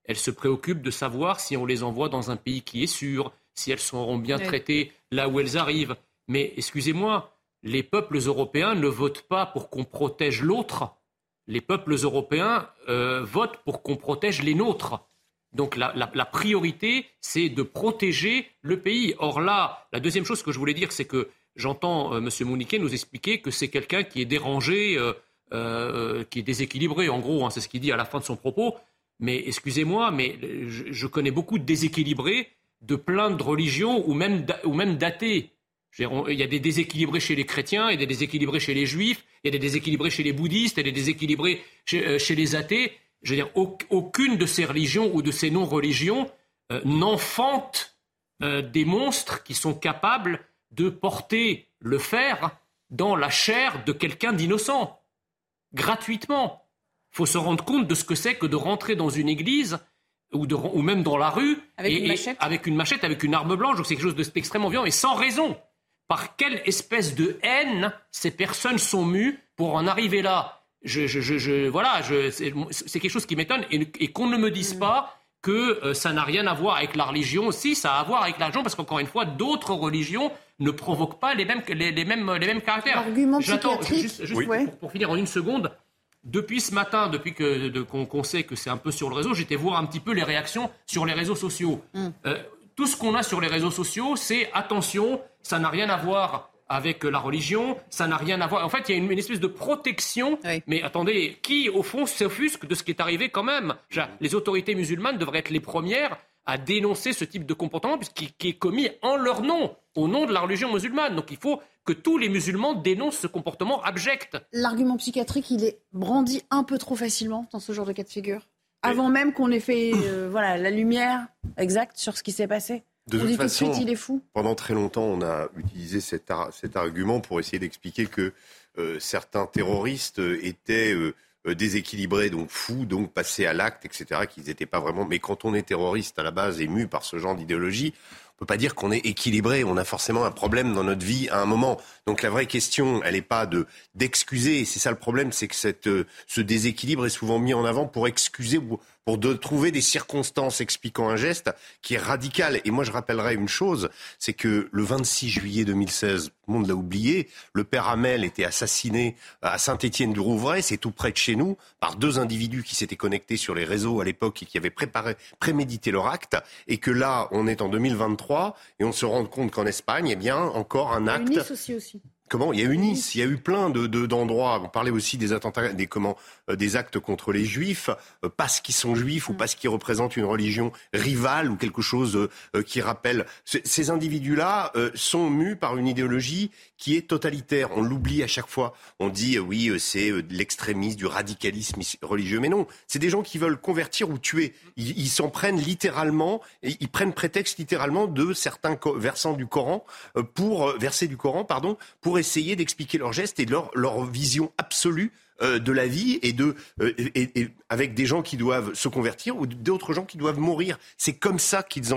Elles se préoccupent de savoir si on les envoie dans un pays qui est sûr, si elles seront bien traitées là où elles arrivent. Mais excusez-moi, les peuples européens ne votent pas pour qu'on protège l'autre, les peuples européens euh, votent pour qu'on protège les nôtres. Donc la, priorité, c'est de protéger le pays. Or là, la deuxième chose que je voulais dire, c'est que j'entends euh, M. Mouniquet nous expliquer que c'est quelqu'un qui est dérangé, euh, qui est déséquilibré, en gros, hein, c'est ce qu'il dit à la fin de son propos. Mais excusez-moi, mais je, connais beaucoup de déséquilibrés de plein de religions ou même, ou même d'athées. Il y a des déséquilibrés chez les chrétiens, il y a des déséquilibrés chez les juifs, il y a des déséquilibrés chez les bouddhistes, il y a des déséquilibrés chez, euh, les athées. Je veux dire, aucune de ces religions ou de ces non-religions euh, n'enfante euh, des monstres qui sont capables de porter le fer dans la chair de quelqu'un d'innocent, gratuitement. Il faut se rendre compte de ce que c'est que de rentrer dans une église ou, ou même dans la rue avec, une avec une machette, avec une arme blanche. C'est quelque chose d'extrêmement violent et sans raison par quelle espèce de haine ces personnes sont mues pour en arriver là? Je, je, je, voilà, c'est quelque chose qui m'étonne et, qu'on ne me dise pas que euh, ça n'a rien à voir avec la religion. Si, ça a à voir avec l'argent parce qu'encore une fois, d'autres religions ne provoquent pas les mêmes, les, mêmes, les mêmes caractères. Argument psychiatrique. Juste, pour, finir en une seconde, depuis ce matin, depuis qu'on sait que c'est un peu sur le réseau, j'étais voir un petit peu les réactions sur les réseaux sociaux. Hum. Euh, tout ce qu'on a sur les réseaux sociaux, c'est attention, ça n'a rien à voir avec la religion, ça n'a rien à voir. En fait, il y a une, espèce de protection. Mais attendez, qui, au fond, s'offusque de ce qui est arrivé quand même? Les autorités musulmanes devraient être les premières à dénoncer ce type de comportement qui, est commis en leur nom, au nom de la religion musulmane. Donc il faut que tous les musulmans dénoncent ce comportement abject. L'argument psychiatrique, il est brandi un peu trop facilement dans ce genre de cas de figure? Avant même qu'on ait fait euh, voilà, la lumière exacte sur ce qui s'est passé. De toute façon, il est fou. pendant très longtemps, on a utilisé cet, argument pour essayer d'expliquer que euh, certains terroristes étaient euh, déséquilibrés, donc fous, donc passés à l'acte, etc., qu'ils n'étaient pas vraiment. Mais quand on est terroriste à la base et mu par ce genre d'idéologie, peut pas dire qu'on est équilibré. On a forcément un problème dans notre vie à un moment. Donc la vraie question, elle n'est pas de d'excuser. C'est ça le problème, c'est que cette, euh, ce déséquilibre est souvent mis en avant pour excuser ou pour de trouver des circonstances expliquant un geste qui est radical. Et moi, je rappellerai une chose, c'est que le 26 juillet 2016, tout le monde l'a oublié, le père Hamel était assassiné à Saint-Étienne-du-Rouvray, c'est tout près de chez nous, par deux individus qui s'étaient connectés sur les réseaux à l'époque et qui avaient préparé, prémédité leur acte, et que là, on est en 2023 et on se rend compte qu'en Espagne, eh bien, encore un acte. aussi aussi. Comment? Il y a eu Nice, il y a eu plein de d'endroits. on parlait aussi des attentats, des comment, euh, des actes contre les Juifs, euh, parce qu'ils sont Juifs ou mm. parce qu'ils représentent une religion rivale ou quelque chose euh, qui rappelle. Ces individus-là sont mus par une idéologie qui est totalitaire. On l'oublie à chaque fois. On dit oui, c'est de l'extrémisme, du radicalisme religieux, mais non. C'est des gens qui veulent convertir ou tuer. Ils s'en prennent littéralement, et ils prennent prétexte littéralement de certains versants du Coran pour verser du Coran, pardon, pour essayer d'expliquer leurs gestes et leur, leur vision absolue euh, de la vie et de euh, avec des gens qui doivent se convertir ou d'autres gens qui doivent mourir. C'est comme ça qu'ils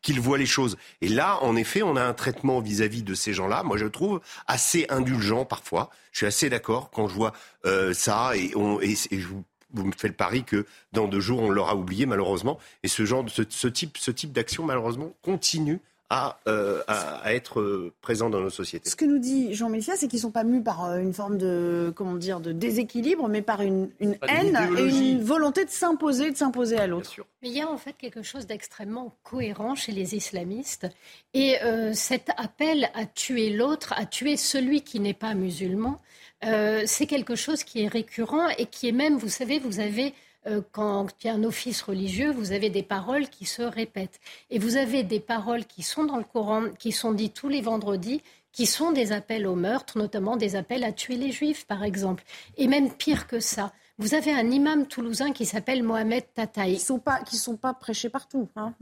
qu'ils voient les choses. Et là, en effet, on a un traitement vis-à-vis de ces gens-là. Moi, je trouve assez indulgent parfois. Je suis assez d'accord quand je vois euh, ça et, on, et, je vous vous me faites le pari que dans deux jours, on l'aura oublié, malheureusement. Et ce genre, ce, ce type, ce type d'action, malheureusement, continue à, euh, à, être euh, présents dans nos sociétés. Ce que nous dit Jean Messia, c'est qu'ils ne sont pas mus par une forme de, comment dire, de déséquilibre, mais par une, une haine et une volonté de s'imposer, de s'imposer à l'autre. Mais il y a en fait quelque chose d'extrêmement cohérent chez les islamistes. Et cet appel à tuer l'autre, à tuer celui qui n'est pas musulman, c'est quelque chose qui est récurrent et qui est même, vous savez, vous avez euh, quand il y a un office religieux, vous avez des paroles qui se répètent. Et vous avez des paroles qui sont dans le Coran, qui sont dites tous les vendredis, qui sont des appels au meurtre, notamment des appels à tuer les juifs, par exemple. Et même pire que ça, vous avez un imam toulousain qui s'appelle Mohamed Tataï. Qui ne sont, pas, sont pas prêchés partout. Hein.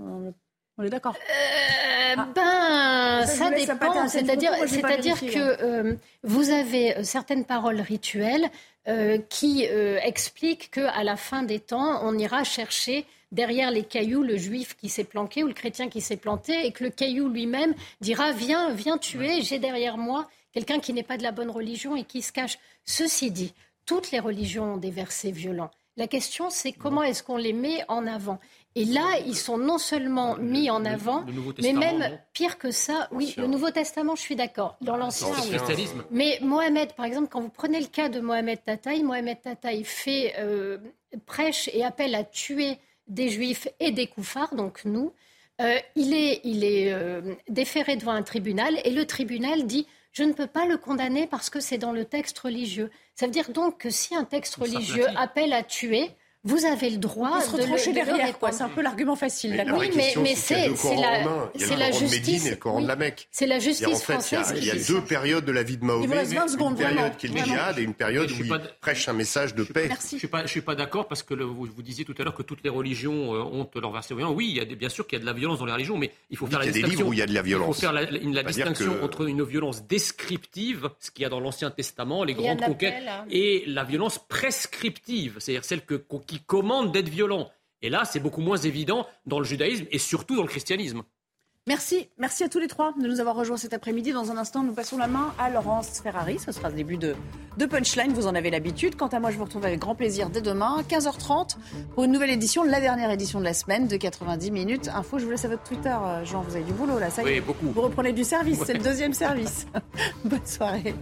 On est d'accord. Euh, ah. Ben, ça dépend. C'est-à-dire, c'est-à-dire que euh, vous avez certaines paroles rituelles euh, qui euh, explique qu'à la fin des temps, on ira chercher derrière les cailloux le juif qui s'est planqué ou le chrétien qui s'est planté et que le caillou lui-même dira viens, viens tuer, j'ai derrière moi quelqu'un qui n'est pas de la bonne religion et qui se cache. Ceci dit, toutes les religions ont des versets violents. La question, c'est comment est-ce qu'on les met en avant? Et là, ils sont non seulement mis en avant, mais même pire que ça. Oui, le Nouveau Testament, je suis d'accord. Dans l'Ancien, oui. Mais Mohamed, par exemple, quand vous prenez le cas de Mohamed Tataï, Mohamed Tataï fait euh, prêche et appelle à tuer des juifs et des koufars, donc nous. Euh, il est, il est euh, déféré devant un tribunal et le tribunal dit je ne peux pas le condamner parce que c'est dans le texte religieux. Ça veut dire donc que si un texte religieux appelle à tuer, vous avez le droit de, se retrancher derrière. C'est un peu l'argument facile. Mais oui, mais, mais c'est la, c'est la justice. C'est la justice française. Il y a, deux périodes de la vie de Mahomet. Une période qui est le djihad et une période où il prêche un message de paix. Je ne suis pas, suis pas d'accord parce que vous, vous, disiez tout à l'heure que toutes les religions euh, ont leur verset violent. Oui, il y a bien sûr qu'il y a de la violence dans les religions, mais il faut faire la distinction. Il y a des livres où il y a de la violence. Il faut faire la, distinction entre une violence descriptive, ce qu'il y a dans l'Ancien Testament, les grandes conquêtes, et la violence prescriptive, c'est-à-dire celle qui commande d'être violent. Et là, c'est beaucoup moins évident dans le judaïsme et surtout dans le christianisme. Merci, merci à tous les trois de nous avoir rejoints cet après-midi. Dans un instant, nous passons la main à Laurence Ferrari. Ce sera le début de, de Punchline, vous en avez l'habitude. Quant à moi, je vous retrouve avec grand plaisir dès demain, 15h30, pour une nouvelle édition, la dernière édition de la semaine de 90 minutes. Info, je vous laisse à votre Twitter, euh, Jean, vous avez du boulot là, ça y est. beaucoup. Vous reprenez du service, c'est le deuxième service. Bonne soirée.